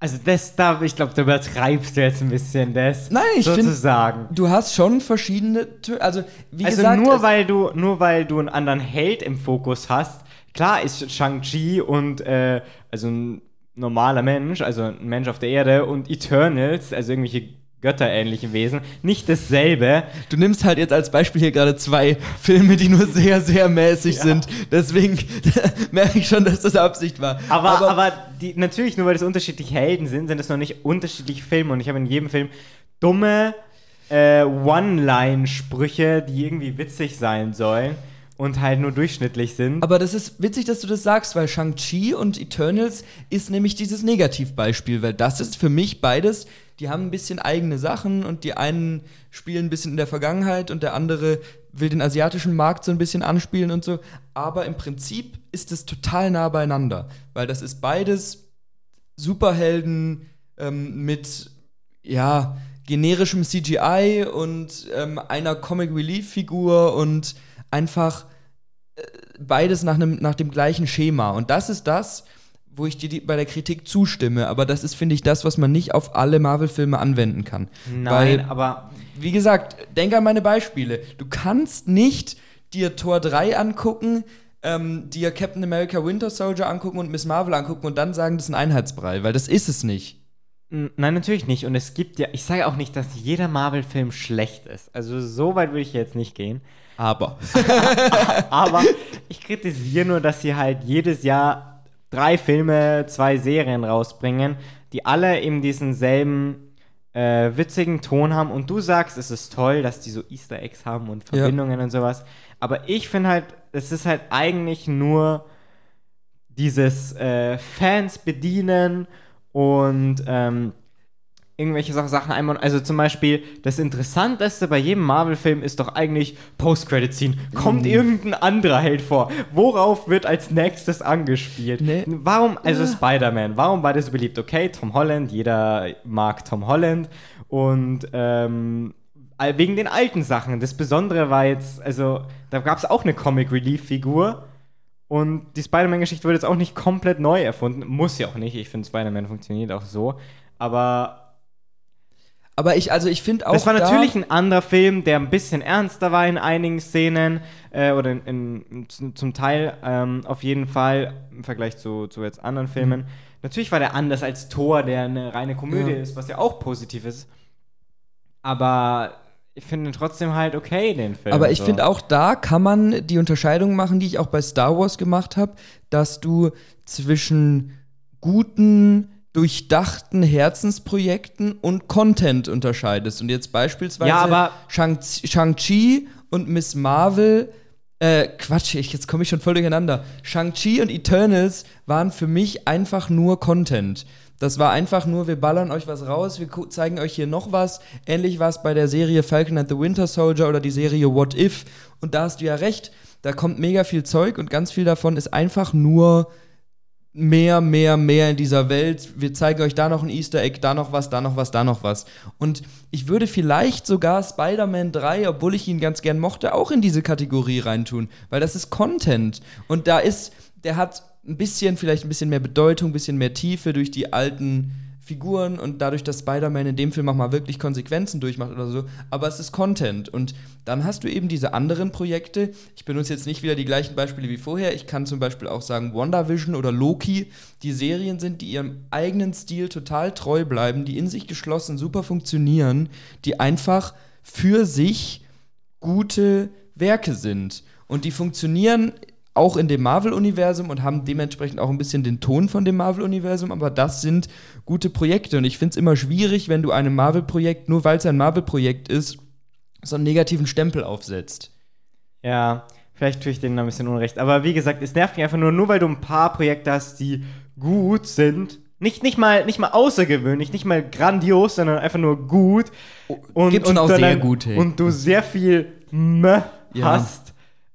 Also das da, ich glaube, du übertreibst jetzt ein bisschen das. Nein, ich finde, sozusagen. du hast schon verschiedene, Tö- also wie Also gesagt, nur weil du nur weil du einen anderen Held im Fokus hast. Klar ist Shang-Chi und äh, also ein normaler Mensch, also ein Mensch auf der Erde und Eternals, also irgendwelche götterähnlichen Wesen, nicht dasselbe. Du nimmst halt jetzt als Beispiel hier gerade zwei Filme, die nur sehr, sehr mäßig sind. Deswegen merke ich schon, dass das Absicht war. Aber, aber, die, natürlich, nur weil das unterschiedliche Helden sind, sind das noch nicht unterschiedliche Filme. Und ich habe in jedem Film dumme äh, One-Line-Sprüche, die irgendwie witzig sein sollen und halt nur durchschnittlich sind. Aber das ist witzig, dass du das sagst, weil Shang-Chi und Eternals ist nämlich dieses Negativbeispiel, weil das ist für mich beides, die haben ein bisschen eigene Sachen und die einen spielen ein bisschen in der Vergangenheit und der andere will den asiatischen Markt so ein bisschen anspielen und so. Aber im Prinzip ist es total nah beieinander, weil das ist beides Superhelden ähm, mit, ja, generischem CGI und ähm, einer Comic Relief Figur und einfach äh, beides nach, einem, nach dem gleichen Schema. Und das ist das, wo ich dir bei der Kritik zustimme. Aber das ist, finde ich, das, was man nicht auf alle Marvel-Filme anwenden kann. Nein, Weil, aber wie gesagt, denk an meine Beispiele. Du kannst nicht dir Tor 3 angucken, ähm, dir Captain America Winter Soldier angucken und Miss Marvel angucken und dann sagen, das ist ein Einheitsbrei, weil das ist es nicht. Nein, natürlich nicht. Und es gibt ja, ich sage auch nicht, dass jeder Marvel-Film schlecht ist. Also so weit würde ich jetzt nicht gehen. Aber. Aber ich kritisiere nur, dass sie halt jedes Jahr drei Filme, zwei Serien rausbringen, die alle eben diesen selben äh, witzigen Ton haben. Und du sagst, es ist toll, dass die so Easter Eggs haben und Ja. Verbindungen und sowas. Aber ich finde halt, es ist halt eigentlich nur dieses äh, Fans bedienen und ähm, irgendwelche Sa- Sachen einbauen. Also zum Beispiel, das Interessanteste bei jedem Marvel-Film ist doch eigentlich Post-Credit-Scene. Kommt irgendein anderer Held vor? Worauf wird als nächstes angespielt? Nee. Warum, also Spider-Man, warum war das so beliebt? Okay, Tom Holland, jeder mag Tom Holland und ähm, wegen den alten Sachen. Das Besondere war jetzt, also da gab es auch eine Comic-Relief-Figur und die Spider-Man-Geschichte wird jetzt auch nicht komplett neu erfunden. Muss ja auch nicht. Ich finde, Spider-Man funktioniert auch so. Aber Aber ich, also ich finde auch. das war natürlich ein anderer Film, der ein bisschen ernster war in einigen Szenen. Äh, oder in, in, zum, Teil ähm, auf jeden Fall im Vergleich zu, zu jetzt anderen Filmen. Natürlich war der anders als Thor, der eine reine Komödie Ja. ist, was ja auch positiv ist. Aber ich finde ihn trotzdem halt okay, den Film. Aber ich so. finde auch da kann man die Unterscheidung machen, die ich auch bei Star Wars gemacht habe, dass du zwischen guten, durchdachten Herzensprojekten und Content unterscheidest. Und jetzt beispielsweise Ja, Shang- Shang-Chi und Miss Marvel. Äh, Quatsch, ich, jetzt komme ich schon voll durcheinander. Shang-Chi und Eternals waren für mich einfach nur Content. Das war einfach nur, wir ballern euch was raus, wir zeigen euch hier noch was. Ähnlich war es bei der Serie Falcon and the Winter Soldier oder die Serie What If. Und da hast du ja recht, da kommt mega viel Zeug und ganz viel davon ist einfach nur mehr, mehr, mehr in dieser Welt. Wir zeigen euch da noch ein Easter Egg, da noch was, da noch was, da noch was. Und ich würde vielleicht sogar Spider-Man 3, obwohl ich ihn ganz gern mochte, auch in diese Kategorie reintun, weil das ist Content. Und da ist, der hat ein bisschen, vielleicht ein bisschen mehr Bedeutung, ein bisschen mehr Tiefe durch die alten Figuren und dadurch, dass Spider-Man in dem Film auch mal wirklich Konsequenzen durchmacht oder so. Aber es ist Content. Und dann hast du eben diese anderen Projekte. Ich benutze jetzt nicht wieder die gleichen Beispiele wie vorher. Ich kann zum Beispiel auch sagen WandaVision oder Loki, die Serien sind, die ihrem eigenen Stil total treu bleiben, die in sich geschlossen super funktionieren, die einfach für sich gute Werke sind. Und die funktionieren auch in dem Marvel-Universum und haben dementsprechend auch ein bisschen den Ton von dem Marvel-Universum, aber das sind gute Projekte. Und ich finde es immer schwierig, wenn du einem Marvel-Projekt, nur weil es ein Marvel-Projekt ist, so einen negativen Stempel aufsetzt. Ja, vielleicht tue ich denen ein bisschen Unrecht. Aber wie gesagt, es nervt mich einfach nur, nur weil du ein paar Projekte hast, die gut sind. Nicht, nicht, mal, nicht mal außergewöhnlich, nicht mal grandios, sondern einfach nur gut. Und, Gibt schon auch sehr gut, hey. Und du sehr viel Meh Ja. hast.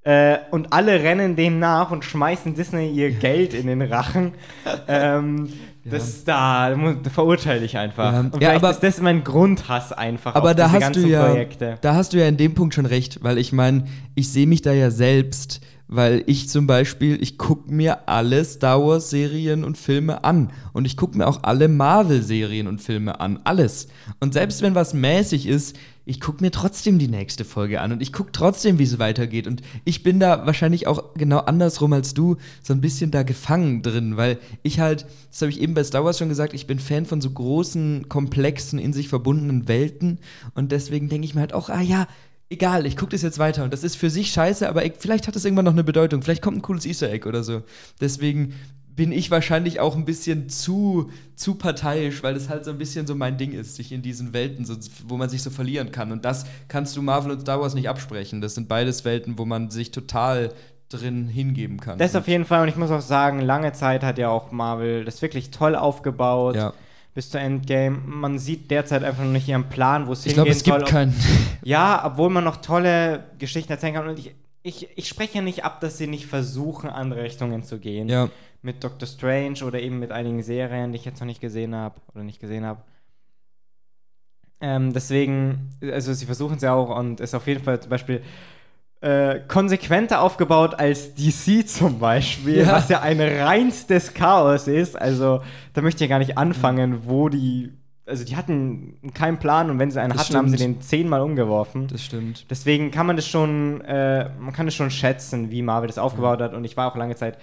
Äh, und alle rennen dem nach und schmeißen Disney ihr Geld in den Rachen. ähm, ja. Das da verurteile ich einfach. Ja. Und vielleicht ja, aber, ist das mein Grundhass einfach. Aber da hast du ja, Projekte. da hast du ja in dem Punkt schon recht, weil ich meine, ich sehe mich da ja selbst weil ich zum Beispiel, ich gucke mir alle Star Wars Serien und Filme an und ich gucke mir auch alle Marvel Serien und Filme an, alles. Und selbst wenn was mäßig ist, ich gucke mir trotzdem die nächste Folge an und ich gucke trotzdem, wie es weitergeht. Und ich bin da wahrscheinlich auch genau andersrum als du, so ein bisschen da gefangen drin, weil ich halt, das habe ich eben bei Star Wars schon gesagt, ich bin Fan von so großen, komplexen, in sich verbundenen Welten. Und deswegen denke ich mir halt auch, ah ja, egal, ich gucke das jetzt weiter und das ist für sich scheiße, aber ich, vielleicht hat das irgendwann noch eine Bedeutung. Vielleicht kommt ein cooles Easter Egg oder so. Deswegen bin ich wahrscheinlich auch ein bisschen zu, zu parteiisch, weil das halt so ein bisschen so mein Ding ist, sich in diesen Welten, so, wo man sich so verlieren kann. Und das kannst du Marvel und Star Wars nicht absprechen. Das sind beides Welten, wo man sich total drin hingeben kann. Das auf jeden Fall. Und ich muss auch sagen, lange Zeit hat ja auch Marvel das wirklich toll aufgebaut. Ja bis zu Endgame. Man sieht derzeit einfach noch nicht ihren Plan, wo es hingehen soll. Ich glaube, es gibt keinen. Ja, obwohl man noch tolle Geschichten erzählen kann. Und ich, ich, ich spreche ja nicht ab, dass sie nicht versuchen, andere Richtungen zu gehen. Ja. Mit Doctor Strange oder eben mit einigen Serien, die ich jetzt noch nicht gesehen habe oder nicht gesehen habe. Ähm, deswegen, also sie versuchen es ja auch und ist auf jeden Fall zum Beispiel äh, konsequenter aufgebaut als DC zum Beispiel, ja. was ja ein reinstes Chaos ist. Also da möchte ich ja gar nicht anfangen, wo die. Also die hatten keinen Plan und wenn sie einen das hatten, stimmt. haben sie den zehnmal umgeworfen. Das stimmt. Deswegen kann man das schon, äh, man kann das schon schätzen, wie Marvel das aufgebaut ja. hat. Und ich war auch lange Zeit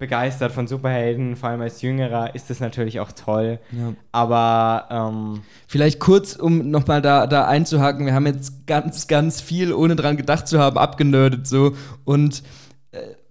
begeistert von Superhelden, vor allem als Jüngerer ist das natürlich auch toll. Ja. Aber ähm, vielleicht kurz, um nochmal da, da einzuhaken, wir haben jetzt ganz, ganz viel, ohne dran gedacht zu haben, abgenördet so und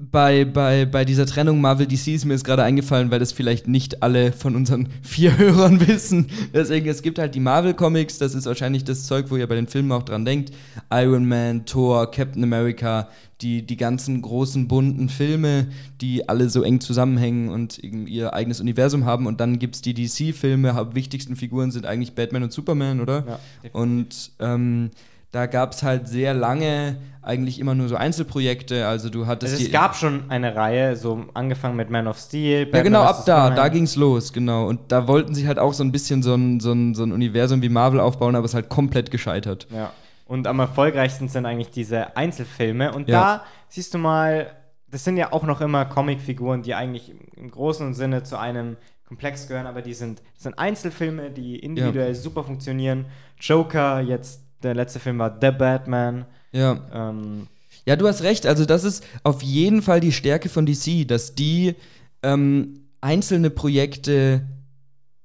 bei, bei, bei dieser Trennung Marvel DC ist mir jetzt gerade eingefallen, weil das vielleicht nicht alle von unseren vier Hörern wissen. Deswegen, es gibt halt die Marvel Comics, das ist wahrscheinlich das Zeug, wo ihr bei den Filmen auch dran denkt. Iron Man, Thor, Captain America, die, die ganzen großen bunten Filme, die alle so eng zusammenhängen und ihr eigenes Universum haben. Und dann gibt es die DC-Filme, wichtigsten Figuren sind eigentlich Batman und Superman, oder? Ja, definitiv. und ähm, da gab es halt sehr lange eigentlich immer nur so Einzelprojekte. Also du hattest. Also es gab schon eine Reihe, so angefangen mit Man of Steel. Batman ja, genau, ab da, da ging es los, genau. Und da wollten sie halt auch so ein bisschen so ein, so, ein, so ein Universum wie Marvel aufbauen, aber es ist halt komplett gescheitert. Ja. Und am erfolgreichsten sind eigentlich diese Einzelfilme. Und ja. da siehst du mal, das sind ja auch noch immer Comicfiguren, die eigentlich im großen Sinne zu einem Komplex gehören, aber die sind, das sind Einzelfilme, die individuell ja. super funktionieren. Joker jetzt der letzte Film war The Batman. Ja. Ähm, ja, du hast recht. Also, das ist auf jeden Fall die Stärke von DC, dass die ähm, einzelne Projekte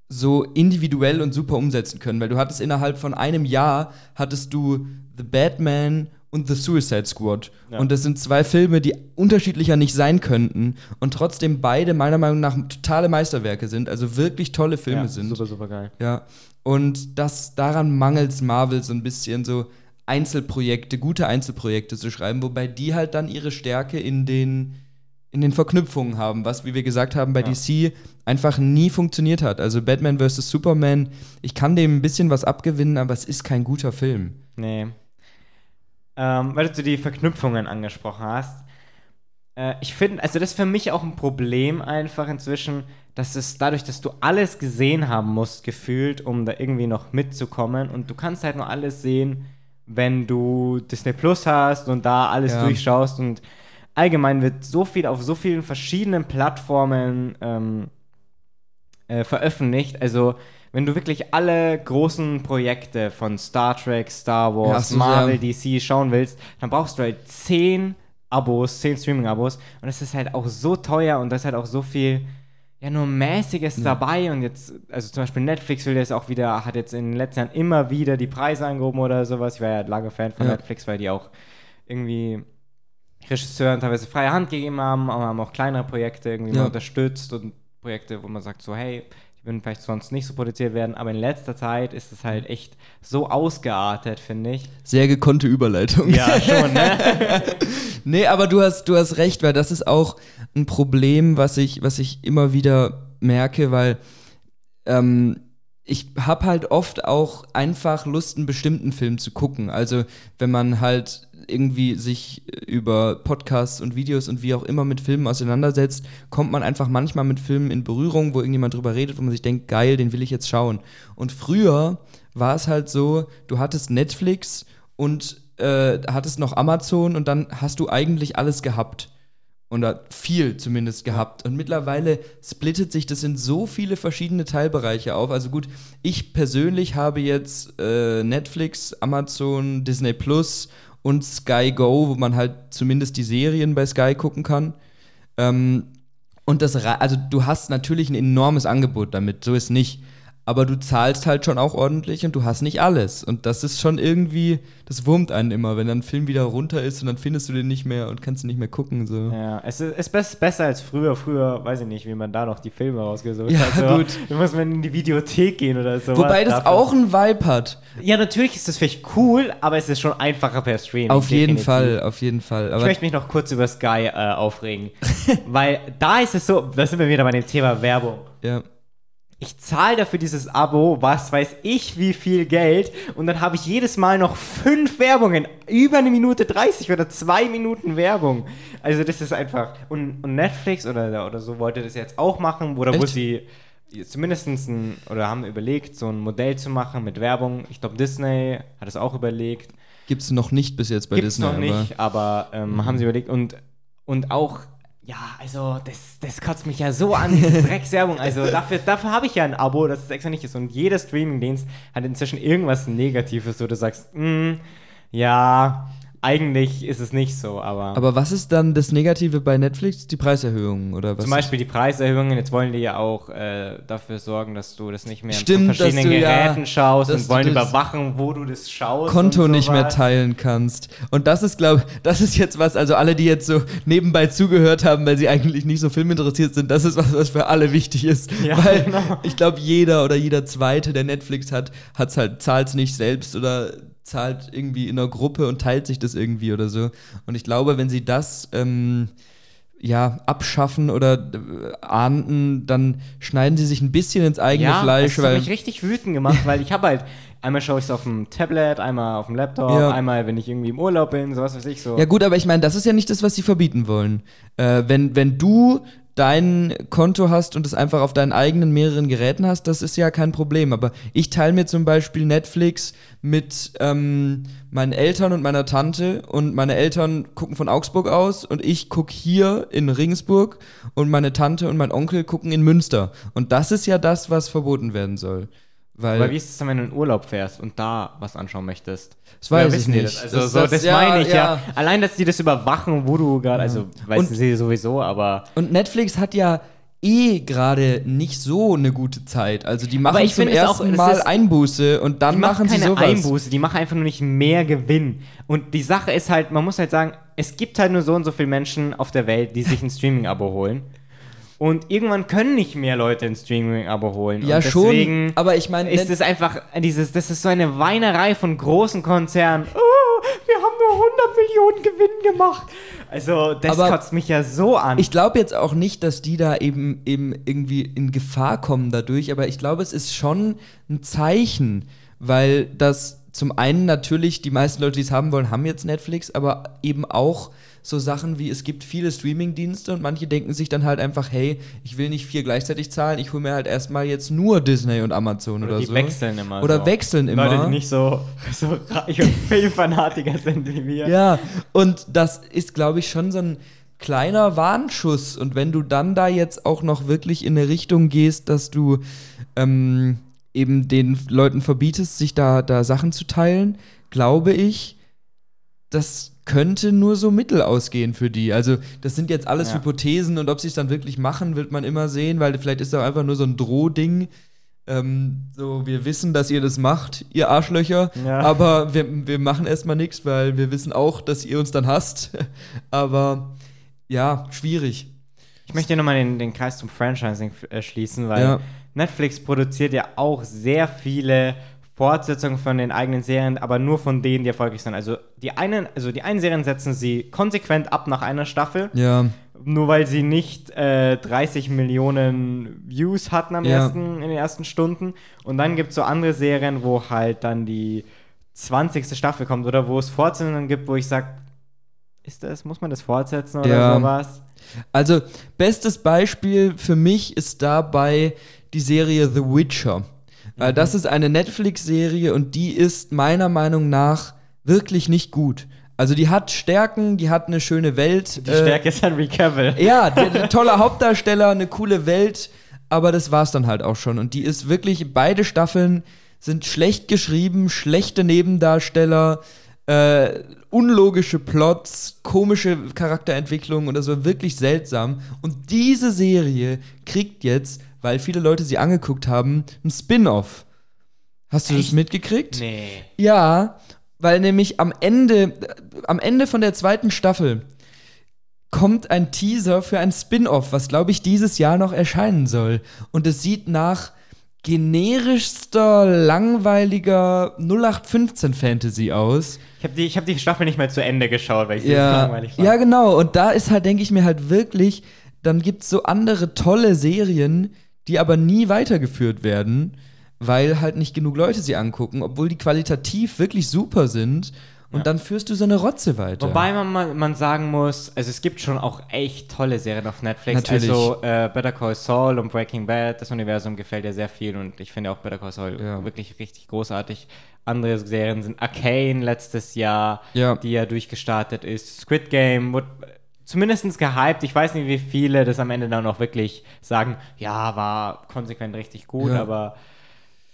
so individuell und super umsetzen können. Weil du hattest innerhalb von einem Jahr hattest du The Batman und The Suicide Squad. Ja. Und das sind zwei Filme, die unterschiedlicher nicht sein könnten und trotzdem beide meiner Meinung nach totale Meisterwerke sind, also wirklich tolle Filme ja, sind. Super, super geil. Ja. Und das, daran mangelt es Marvel so ein bisschen so Einzelprojekte, gute Einzelprojekte zu schreiben, wobei die halt dann ihre Stärke in den, in den Verknüpfungen haben, was, wie wir gesagt haben, bei ja. DC einfach nie funktioniert hat. Also Batman vs. Superman, ich kann dem ein bisschen was abgewinnen, aber es ist kein guter Film. Nee. Ähm, weil du die Verknüpfungen angesprochen hast. Äh, ich finde, also das ist für mich auch ein Problem einfach inzwischen, dass es dadurch, dass du alles gesehen haben musst, gefühlt, um da irgendwie noch mitzukommen. Und du kannst halt nur alles sehen, wenn du Disney Plus hast und da alles ja. durchschaust. Und allgemein wird so viel auf so vielen verschiedenen Plattformen ähm, äh, veröffentlicht. Also, wenn du wirklich alle großen Projekte von Star Trek, Star Wars, ja, Marvel, DC schauen willst, dann brauchst du halt zehn Abos, zehn Streaming-Abos. Und es ist halt auch so teuer und das ist halt auch so viel ja nur mäßiges ja. dabei und jetzt, also zum Beispiel Netflix will jetzt auch wieder, hat jetzt in den letzten Jahren immer wieder die Preise angehoben oder sowas. Ich war ja lange Fan von ja. Netflix, weil die auch irgendwie Regisseuren teilweise freie Hand gegeben haben, aber haben auch kleinere Projekte irgendwie unterstützt und Projekte, wo man sagt so, hey, würden vielleicht sonst nicht so produziert werden, aber in letzter Zeit ist es halt echt so ausgeartet, finde ich. Sehr gekonnte Überleitung. Ja, schon, ne? nee, aber du hast, du hast recht, weil das ist auch ein Problem, was ich, was ich immer wieder merke, weil ähm, ich habe halt oft auch einfach Lust, einen bestimmten Film zu gucken. Also wenn man halt irgendwie sich über Podcasts und Videos und wie auch immer mit Filmen auseinandersetzt, kommt man einfach manchmal mit Filmen in Berührung, wo irgendjemand drüber redet, wo man sich denkt, geil, den will ich jetzt schauen. Und früher war es halt so, du hattest Netflix und äh, hattest noch Amazon und dann hast du eigentlich alles gehabt. Oder viel zumindest gehabt. Und mittlerweile splittet sich das in so viele verschiedene Teilbereiche auf. Also gut, ich persönlich habe jetzt äh, Netflix, Amazon, Disney Plus und Sky Go, wo man halt zumindest die Serien bei Sky gucken kann. Ähm, und das, also du hast natürlich ein enormes Angebot damit, so ist nicht aber du zahlst halt schon auch ordentlich und du hast nicht alles. Und das ist schon irgendwie, das wurmt einen immer, wenn dann ein Film wieder runter ist und dann findest du den nicht mehr und kannst ihn nicht mehr gucken. So. Ja, es ist, ist besser als früher. Früher weiß ich nicht, wie man da noch die Filme rausgesucht ja, hat. Ja, gut. Du musst man in die Videothek gehen oder so. Wobei das auch ein Vibe hat. Ja, natürlich ist das vielleicht cool, aber es ist schon einfacher per Stream. Auf jeden Fall, auf jeden Fall. Aber ich möchte mich noch kurz über Sky äh, aufregen. weil da ist es so, da sind wir wieder bei dem Thema Werbung. Ja ich zahle dafür dieses Abo, was weiß ich wie viel Geld und dann habe ich jedes Mal noch fünf Werbungen, über eine Minute 30 oder zwei Minuten Werbung. Also das ist einfach, und, und Netflix oder, oder so wollte das jetzt auch machen, oder wo sie zumindest ein, oder haben überlegt, so ein Modell zu machen mit Werbung. Ich glaube, Disney hat es auch überlegt. Gibt es noch nicht bis jetzt bei Gibt's Disney. Noch nicht, aber, aber ähm, mhm. haben sie überlegt und, und auch ja, also das, das kotzt mich ja so an, diese Dreckswerbung. Also dafür, dafür habe ich ja ein Abo, dass es extra nicht ist. Und jeder Streamingdienst hat inzwischen irgendwas Negatives, wo du sagst, mm, ja, eigentlich ist es nicht so, aber. Aber was ist dann das Negative bei Netflix? Die Preiserhöhungen oder was? Zum Beispiel die Preiserhöhungen. Jetzt wollen die ja auch äh, dafür sorgen, dass du das nicht mehr Stimmt, von verschiedenen du, Geräten ja, schaust und wollen überwachen, wo du das schaust. Konto nicht mehr teilen kannst. Und das ist, glaube ich, das ist jetzt was, also alle, die jetzt so nebenbei zugehört haben, weil sie eigentlich nicht so filminteressiert sind, das ist was, was für alle wichtig ist. Ja, weil genau. ich glaube, jeder oder jeder Zweite, der Netflix hat, hat's halt, zahlt es nicht selbst oder zahlt irgendwie in einer Gruppe und teilt sich das irgendwie oder so. Und ich glaube, wenn sie das ähm, ja, abschaffen oder äh, ahnden, dann schneiden sie sich ein bisschen ins eigene ja, Fleisch. Das hat mich richtig wütend gemacht, weil ich habe halt einmal schaue ich es auf dem Tablet, einmal auf dem Laptop, ja. einmal, wenn ich irgendwie im Urlaub bin, sowas weiß ich so. Ja gut, aber ich meine, das ist ja nicht das, was sie verbieten wollen. Äh, wenn, wenn du dein Konto hast und es einfach auf deinen eigenen mehreren Geräten hast, das ist ja kein Problem. Aber ich teile mir zum Beispiel Netflix mit ähm, meinen Eltern und meiner Tante und meine Eltern gucken von Augsburg aus und ich gucke hier in Regensburg und meine Tante und mein Onkel gucken in Münster. Und das ist ja das, was verboten werden soll. Weil Aber wie ist es dann, wenn du in Urlaub fährst und da was anschauen möchtest? Das weiß ja, ich nicht. Das? Also das, so, das, das ja, meine ich ja. ja. Allein, dass die das überwachen, wo du gerade, also weißt du sie sowieso, aber. Und Netflix hat ja eh gerade nicht so eine gute Zeit. Also die machen zum ersten auch, Mal Einbuße und dann machen, machen sie sowas. Einbuße, die machen einfach nur nicht mehr Gewinn. Und die Sache ist halt, man muss halt sagen, es gibt halt nur so und so viele Menschen auf der Welt, die sich ein Streaming-Abo holen. Und irgendwann können nicht mehr Leute ein Streaming-Abo holen. Ja, und deswegen schon. Aber ich meine. Ist es einfach dieses, das ist so eine Weinerei von großen Konzernen. Oh, wir haben nur 100 Millionen Gewinn gemacht. Also, das aber kotzt mich ja so an. Ich glaube jetzt auch nicht, dass die da eben, eben irgendwie in Gefahr kommen dadurch, aber ich glaube, es ist schon ein Zeichen, weil das zum einen natürlich die meisten Leute, die es haben wollen, haben jetzt Netflix, aber eben auch so Sachen wie, es gibt viele Streaming-Dienste und manche denken sich dann halt einfach, hey, ich will nicht vier gleichzeitig zahlen, ich hole mir halt erstmal jetzt nur Disney und Amazon oder, oder die so. wechseln immer Oder so. wechseln immer. Leute, die nicht so, so reich und Filmfanatiker sind wie wir. Ja, und das ist, glaube ich, schon so ein kleiner Warnschuss. Und wenn du dann da jetzt auch noch wirklich in eine Richtung gehst, dass du ähm, eben den Leuten verbietest, sich da, da Sachen zu teilen, glaube ich, dass könnte nur so mittel ausgehen für die. Also, das sind jetzt alles ja. Hypothesen und ob sie es dann wirklich machen, wird man immer sehen, weil vielleicht ist das einfach nur so ein Drohding. Ähm, so, wir wissen, dass ihr das macht, ihr Arschlöcher, ja. aber wir, wir machen erstmal nichts, weil wir wissen auch, dass ihr uns dann hasst. aber ja, schwierig. Ich möchte nochmal den, den Kreis zum Franchising äh, schließen, weil ja. Netflix produziert ja auch sehr viele Fortsetzung von den eigenen Serien, aber nur von denen, die erfolgreich sind. Also die einen, also die einen Serien setzen sie konsequent ab nach einer Staffel. Ja. Nur weil sie nicht äh, 30 Millionen Views hatten am ja. ersten, in den ersten Stunden. Und dann gibt es so andere Serien, wo halt dann die 20. Staffel kommt oder wo es Fortsetzungen gibt, wo ich sage, ist das, muss man das fortsetzen oder Ja. sowas? Also, bestes Beispiel für mich ist dabei die Serie The Witcher. Weil Mhm. das ist eine Netflix-Serie und die ist meiner Meinung nach wirklich nicht gut. Also, die hat Stärken, die hat eine schöne Welt. Die äh, Stärke ist Henry Cavill. Ja, der, der toller Hauptdarsteller, eine coole Welt, aber das war's dann halt auch schon. Und die ist wirklich, beide Staffeln sind schlecht geschrieben, schlechte Nebendarsteller, äh, unlogische Plots, komische Charakterentwicklungen oder so, wirklich seltsam. Und diese Serie kriegt jetzt, weil viele Leute sie angeguckt haben, ein Spin-off. Hast du das Echt? mitgekriegt? Nee. Ja, weil nämlich am Ende, äh, am Ende von der zweiten Staffel kommt ein Teaser für ein Spin-off, was glaube ich dieses Jahr noch erscheinen soll. Und es sieht nach generischster, langweiliger 0815 Fantasy aus. Ich habe die, ich hab die Staffel nicht mehr zu Ende geschaut, weil ich Ja, langweilig fand. ja, genau. Und da ist halt, denke ich mir halt wirklich, dann gibt es so andere tolle Serien, die aber nie weitergeführt werden, weil halt nicht genug Leute sie angucken, obwohl die qualitativ wirklich super sind. Und Ja. dann führst du so eine Rotze weiter. Wobei man, man, sagen muss, also es gibt schon auch echt tolle Serien auf Netflix. Natürlich. Also äh, Better Call Saul und Breaking Bad, das Universum gefällt dir sehr viel und ich finde auch Better Call Saul Ja. wirklich richtig großartig. Andere Serien sind Arcane letztes Jahr, Ja. die ja durchgestartet ist. Squid Game wurde zumindest gehypt. Ich weiß nicht, wie viele das am Ende dann auch wirklich sagen, ja, war konsequent richtig gut, Ja. aber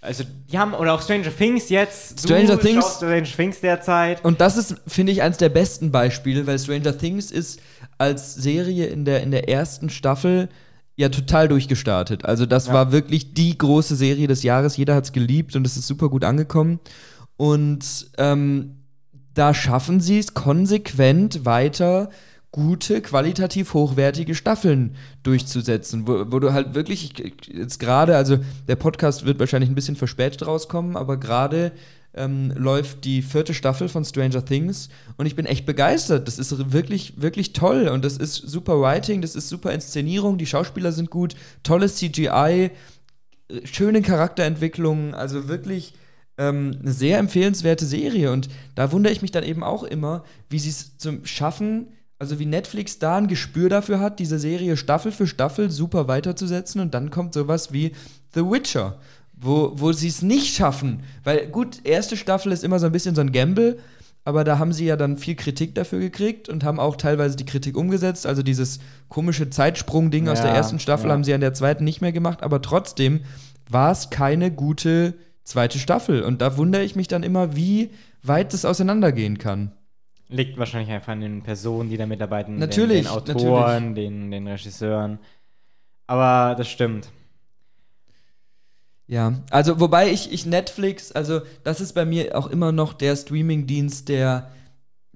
also die haben, oder auch Stranger Things jetzt. Stranger du Things- Stranger Things derzeit. Und das ist, finde ich, eines der besten Beispiele, weil Stranger Things ist als Serie in der, in der ersten Staffel ja total durchgestartet. Also das Ja. war wirklich die große Serie des Jahres. Jeder hat es geliebt und es ist super gut angekommen. Und ähm, da schaffen sie es konsequent weiter gute, qualitativ hochwertige Staffeln durchzusetzen, wo, wo du halt wirklich ich- jetzt gerade, also der Podcast wird wahrscheinlich ein bisschen verspätet rauskommen, aber gerade ähm, läuft die vierte Staffel von Stranger Things und ich bin echt begeistert. Das ist wirklich, wirklich toll und das ist super Writing, das ist super Inszenierung, die Schauspieler sind gut, tolles CGI, schöne Charakterentwicklungen, also wirklich ähm, eine sehr empfehlenswerte Serie. Und da wundere ich mich dann eben auch immer, wie sie es zum Schaffen, also wie Netflix da ein Gespür dafür hat, diese Serie Staffel für Staffel super weiterzusetzen. Und dann kommt sowas wie The Witcher, wo, wo sie es nicht schaffen. Weil gut, erste Staffel ist immer so ein bisschen so ein Gamble. Aber da haben sie ja dann viel Kritik dafür gekriegt und haben auch teilweise die Kritik umgesetzt. Also dieses komische Zeitsprung-Ding aus Ja, der ersten Staffel ja. haben sie an der zweiten nicht mehr gemacht. Aber trotzdem war es keine gute zweite Staffel. Und da wundere ich mich dann immer, wie weit das auseinandergehen kann. Liegt wahrscheinlich einfach an den Personen, die da mitarbeiten. Natürlich, Den, den Autoren, den, den Regisseuren. Aber das stimmt. Ja, also wobei ich, ich Netflix, also das ist bei mir auch immer noch der Streaming-Dienst, der,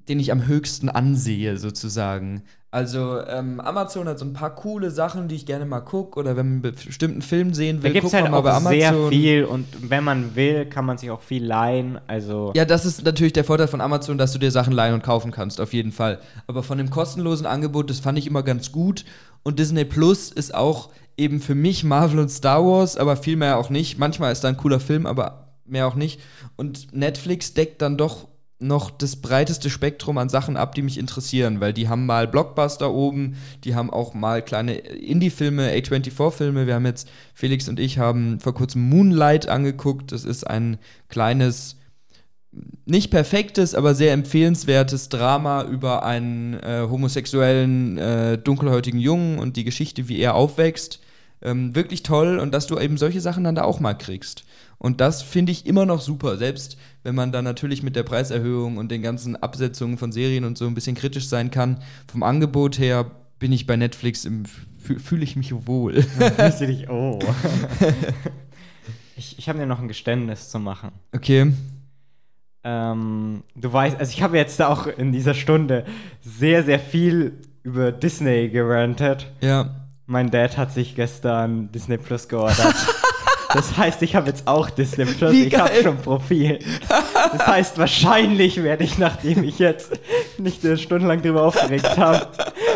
den ich am höchsten ansehe, sozusagen. Also ähm, Amazon hat so ein paar coole Sachen, die ich gerne mal gucke, oder wenn man einen bestimmten Film sehen Da will, gibt es guckt halt man mal bei auch sehr Amazon. viel und wenn man will, kann man sich auch viel leihen. Also Ja, das ist natürlich der Vorteil von Amazon, dass du dir Sachen leihen und kaufen kannst, auf jeden Fall. Aber von dem kostenlosen Angebot, das fand ich immer ganz gut. Und Disney Plus ist auch eben für mich Marvel und Star Wars, aber viel mehr auch nicht. Manchmal ist da ein cooler Film, aber mehr auch nicht. Und Netflix deckt dann doch noch das breiteste Spektrum an Sachen ab, die mich interessieren, weil die haben mal Blockbuster oben, die haben auch mal kleine Indie-Filme, A24-Filme. Wir haben jetzt, Felix und ich haben vor kurzem Moonlight angeguckt. Das ist ein kleines nicht perfektes, aber sehr empfehlenswertes Drama über einen äh, homosexuellen, äh, dunkelhäutigen Jungen und die Geschichte, wie er aufwächst. Ähm, wirklich toll und dass du eben solche Sachen dann da auch mal kriegst. Und das finde ich immer noch super, selbst wenn man da natürlich mit der Preiserhöhung und den ganzen Absetzungen von Serien und so ein bisschen kritisch sein kann. Vom Angebot her bin ich bei Netflix, fü- fühle ich mich wohl. fühlst du dich, oh. ich ich habe dir noch ein Geständnis zu machen. Okay. Ähm, du weißt, also ich habe jetzt auch in dieser Stunde sehr, sehr viel über Disney gerantet. Ja. Mein Dad hat sich gestern Disney Plus geordert. Das heißt, ich habe jetzt auch Disney Plus. Wie ich habe schon Profil. Das heißt, wahrscheinlich werde ich, nachdem ich jetzt nicht äh, stundenlang drüber aufgeregt habe,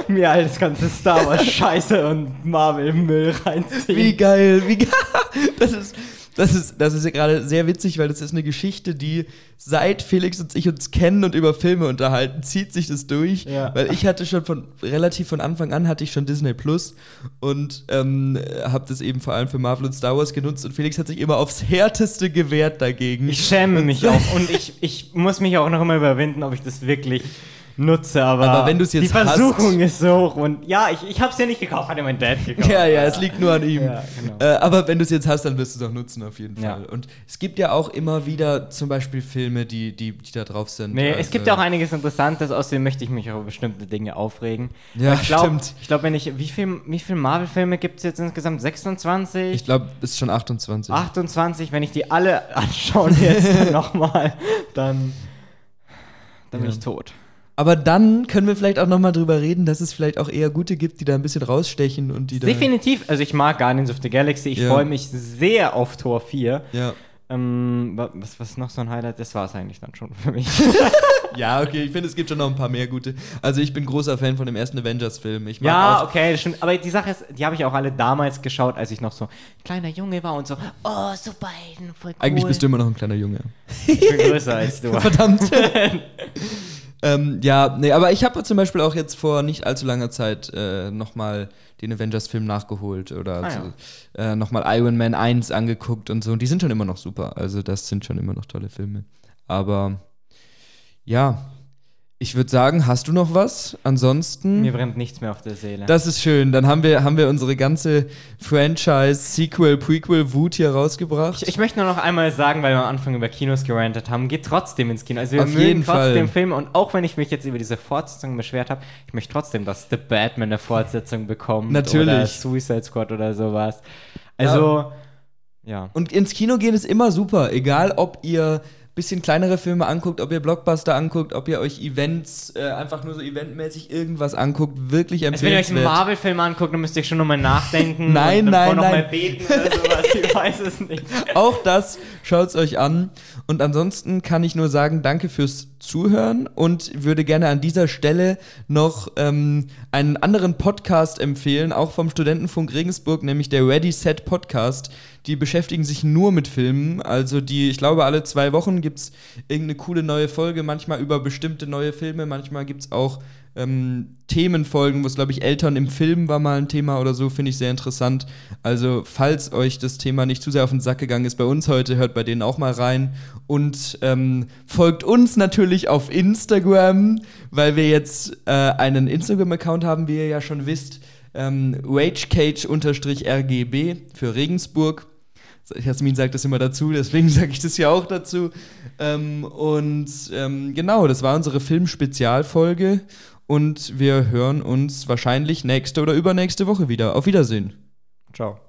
mir alles ganze Star Wars Scheiße und Marvel Müll reinziehen. Wie geil, wie geil. Das ist, Das ist, das ist ja gerade sehr witzig, weil das ist eine Geschichte, die seit Felix und ich uns kennen und über Filme unterhalten, zieht sich das durch. Ja. Weil ich hatte schon von relativ von Anfang an hatte ich schon Disney Plus und ähm, habe das eben vor allem für Marvel und Star Wars genutzt und Felix hat sich immer aufs härteste gewehrt dagegen. Ich schäme mich auch und ich, ich muss mich auch noch immer überwinden, ob ich das wirklich nutze, aber, Aber wenn du's jetzt die Versuchung hast- ist so hoch und ja, ich, ich habe es ja nicht gekauft, hat ja mein Dad gekauft. Ja, ja, es liegt nur an ihm. Ja, genau. äh, aber wenn du es jetzt hast, dann wirst du es auch nutzen, auf jeden Ja. Fall. Und es gibt ja auch immer wieder zum Beispiel Filme, die, die, die da drauf sind. Nee, Also- es gibt ja auch einiges Interessantes, außerdem möchte ich mich über bestimmte Dinge aufregen. Ja, ich glaub, stimmt. Ich glaube, wenn ich, wie viele wie viel Marvel-Filme gibt es jetzt insgesamt? 26? Ich glaube, es ist schon 28. 28, wenn ich die alle anschaue jetzt nochmal, dann, dann bin Ja. ich tot. Aber dann können wir vielleicht auch noch mal drüber reden, dass es vielleicht auch eher gute gibt, die da ein bisschen rausstechen und die da. Definitiv, also ich mag Guardians of the Galaxy, ich Ja. freue mich sehr auf Tor 4. Ja. Ähm, wa- was, was ist noch so ein Highlight? Das war es eigentlich dann schon für mich. ja, okay, ich finde, es gibt schon noch ein paar mehr gute. Also ich bin großer Fan von dem ersten Avengers-Film. Ja, okay, das stimmt. Aber die Sache ist, die habe ich auch alle damals geschaut, als ich noch so ein kleiner Junge war und so, oh, Superhelden, voll cool. Eigentlich bist du immer noch ein kleiner Junge. Ich bin größer als du. Verdammt. ähm, ja, nee, aber ich habe zum Beispiel auch jetzt vor nicht allzu langer Zeit äh, nochmal den Avengers-Film nachgeholt oder Ah, so, äh, nochmal Iron Man 1 angeguckt und so. Und die sind schon immer noch super. Also das sind schon immer noch tolle Filme. Aber ja, ich würde sagen, hast du noch was? Ansonsten. Mir brennt nichts mehr auf der Seele. Das ist schön. Dann haben wir, haben wir unsere ganze Franchise, Sequel, Prequel, Wut hier rausgebracht. ich, ich möchte nur noch einmal sagen, weil wir am Anfang über Kinos gerantet haben, geht trotzdem ins Kino. Also wir Auf jeden trotzdem Fall. Filme und auch wenn ich mich jetzt über diese Fortsetzung beschwert habe, ich möchte trotzdem, dass The Batman eine Fortsetzung bekommt. Natürlich. Oder Suicide Squad oder sowas. Also, ja. Und ins Kino gehen ist immer super, egal ob ihr bisschen kleinere Filme anguckt, ob ihr Blockbuster anguckt, ob ihr euch Events, äh, einfach nur so eventmäßig irgendwas anguckt, wirklich Also wenn ihr euch einen. Marvel-Film anguckt, dann müsst ihr schon nochmal nachdenken. Nein, und nein, noch nein. mal beten oder sowas. Ich weiß es nicht. Auch das schaut's euch an. Und ansonsten kann ich nur sagen, danke fürs Zuhören und würde gerne an dieser Stelle noch ähm, einen anderen Podcast empfehlen, auch vom Studentenfunk Regensburg, nämlich der Ready Set Podcast. Die beschäftigen sich nur mit Filmen. Also die, ich glaube, alle zwei Wochen gibt's irgendeine coole neue Folge, manchmal über bestimmte neue Filme, manchmal gibt's auch ähm, Themenfolgen, wo es, glaube ich, Eltern im Film war mal ein Thema oder so, finde ich sehr interessant. Also, falls euch das Thema nicht zu sehr auf den Sack gegangen ist bei uns heute, hört bei denen auch mal rein und ähm, folgt uns natürlich auf Instagram, weil wir jetzt äh, einen Instagram-Account haben, wie ihr ja schon wisst. Ähm, RageCage-RGB für Regensburg. Jasmin sagt das immer dazu, deswegen sage ich das ja auch dazu. Ähm, und ähm, genau, das war unsere Filmspezialfolge und wir hören uns wahrscheinlich nächste oder übernächste Woche wieder. Auf Wiedersehen. Ciao.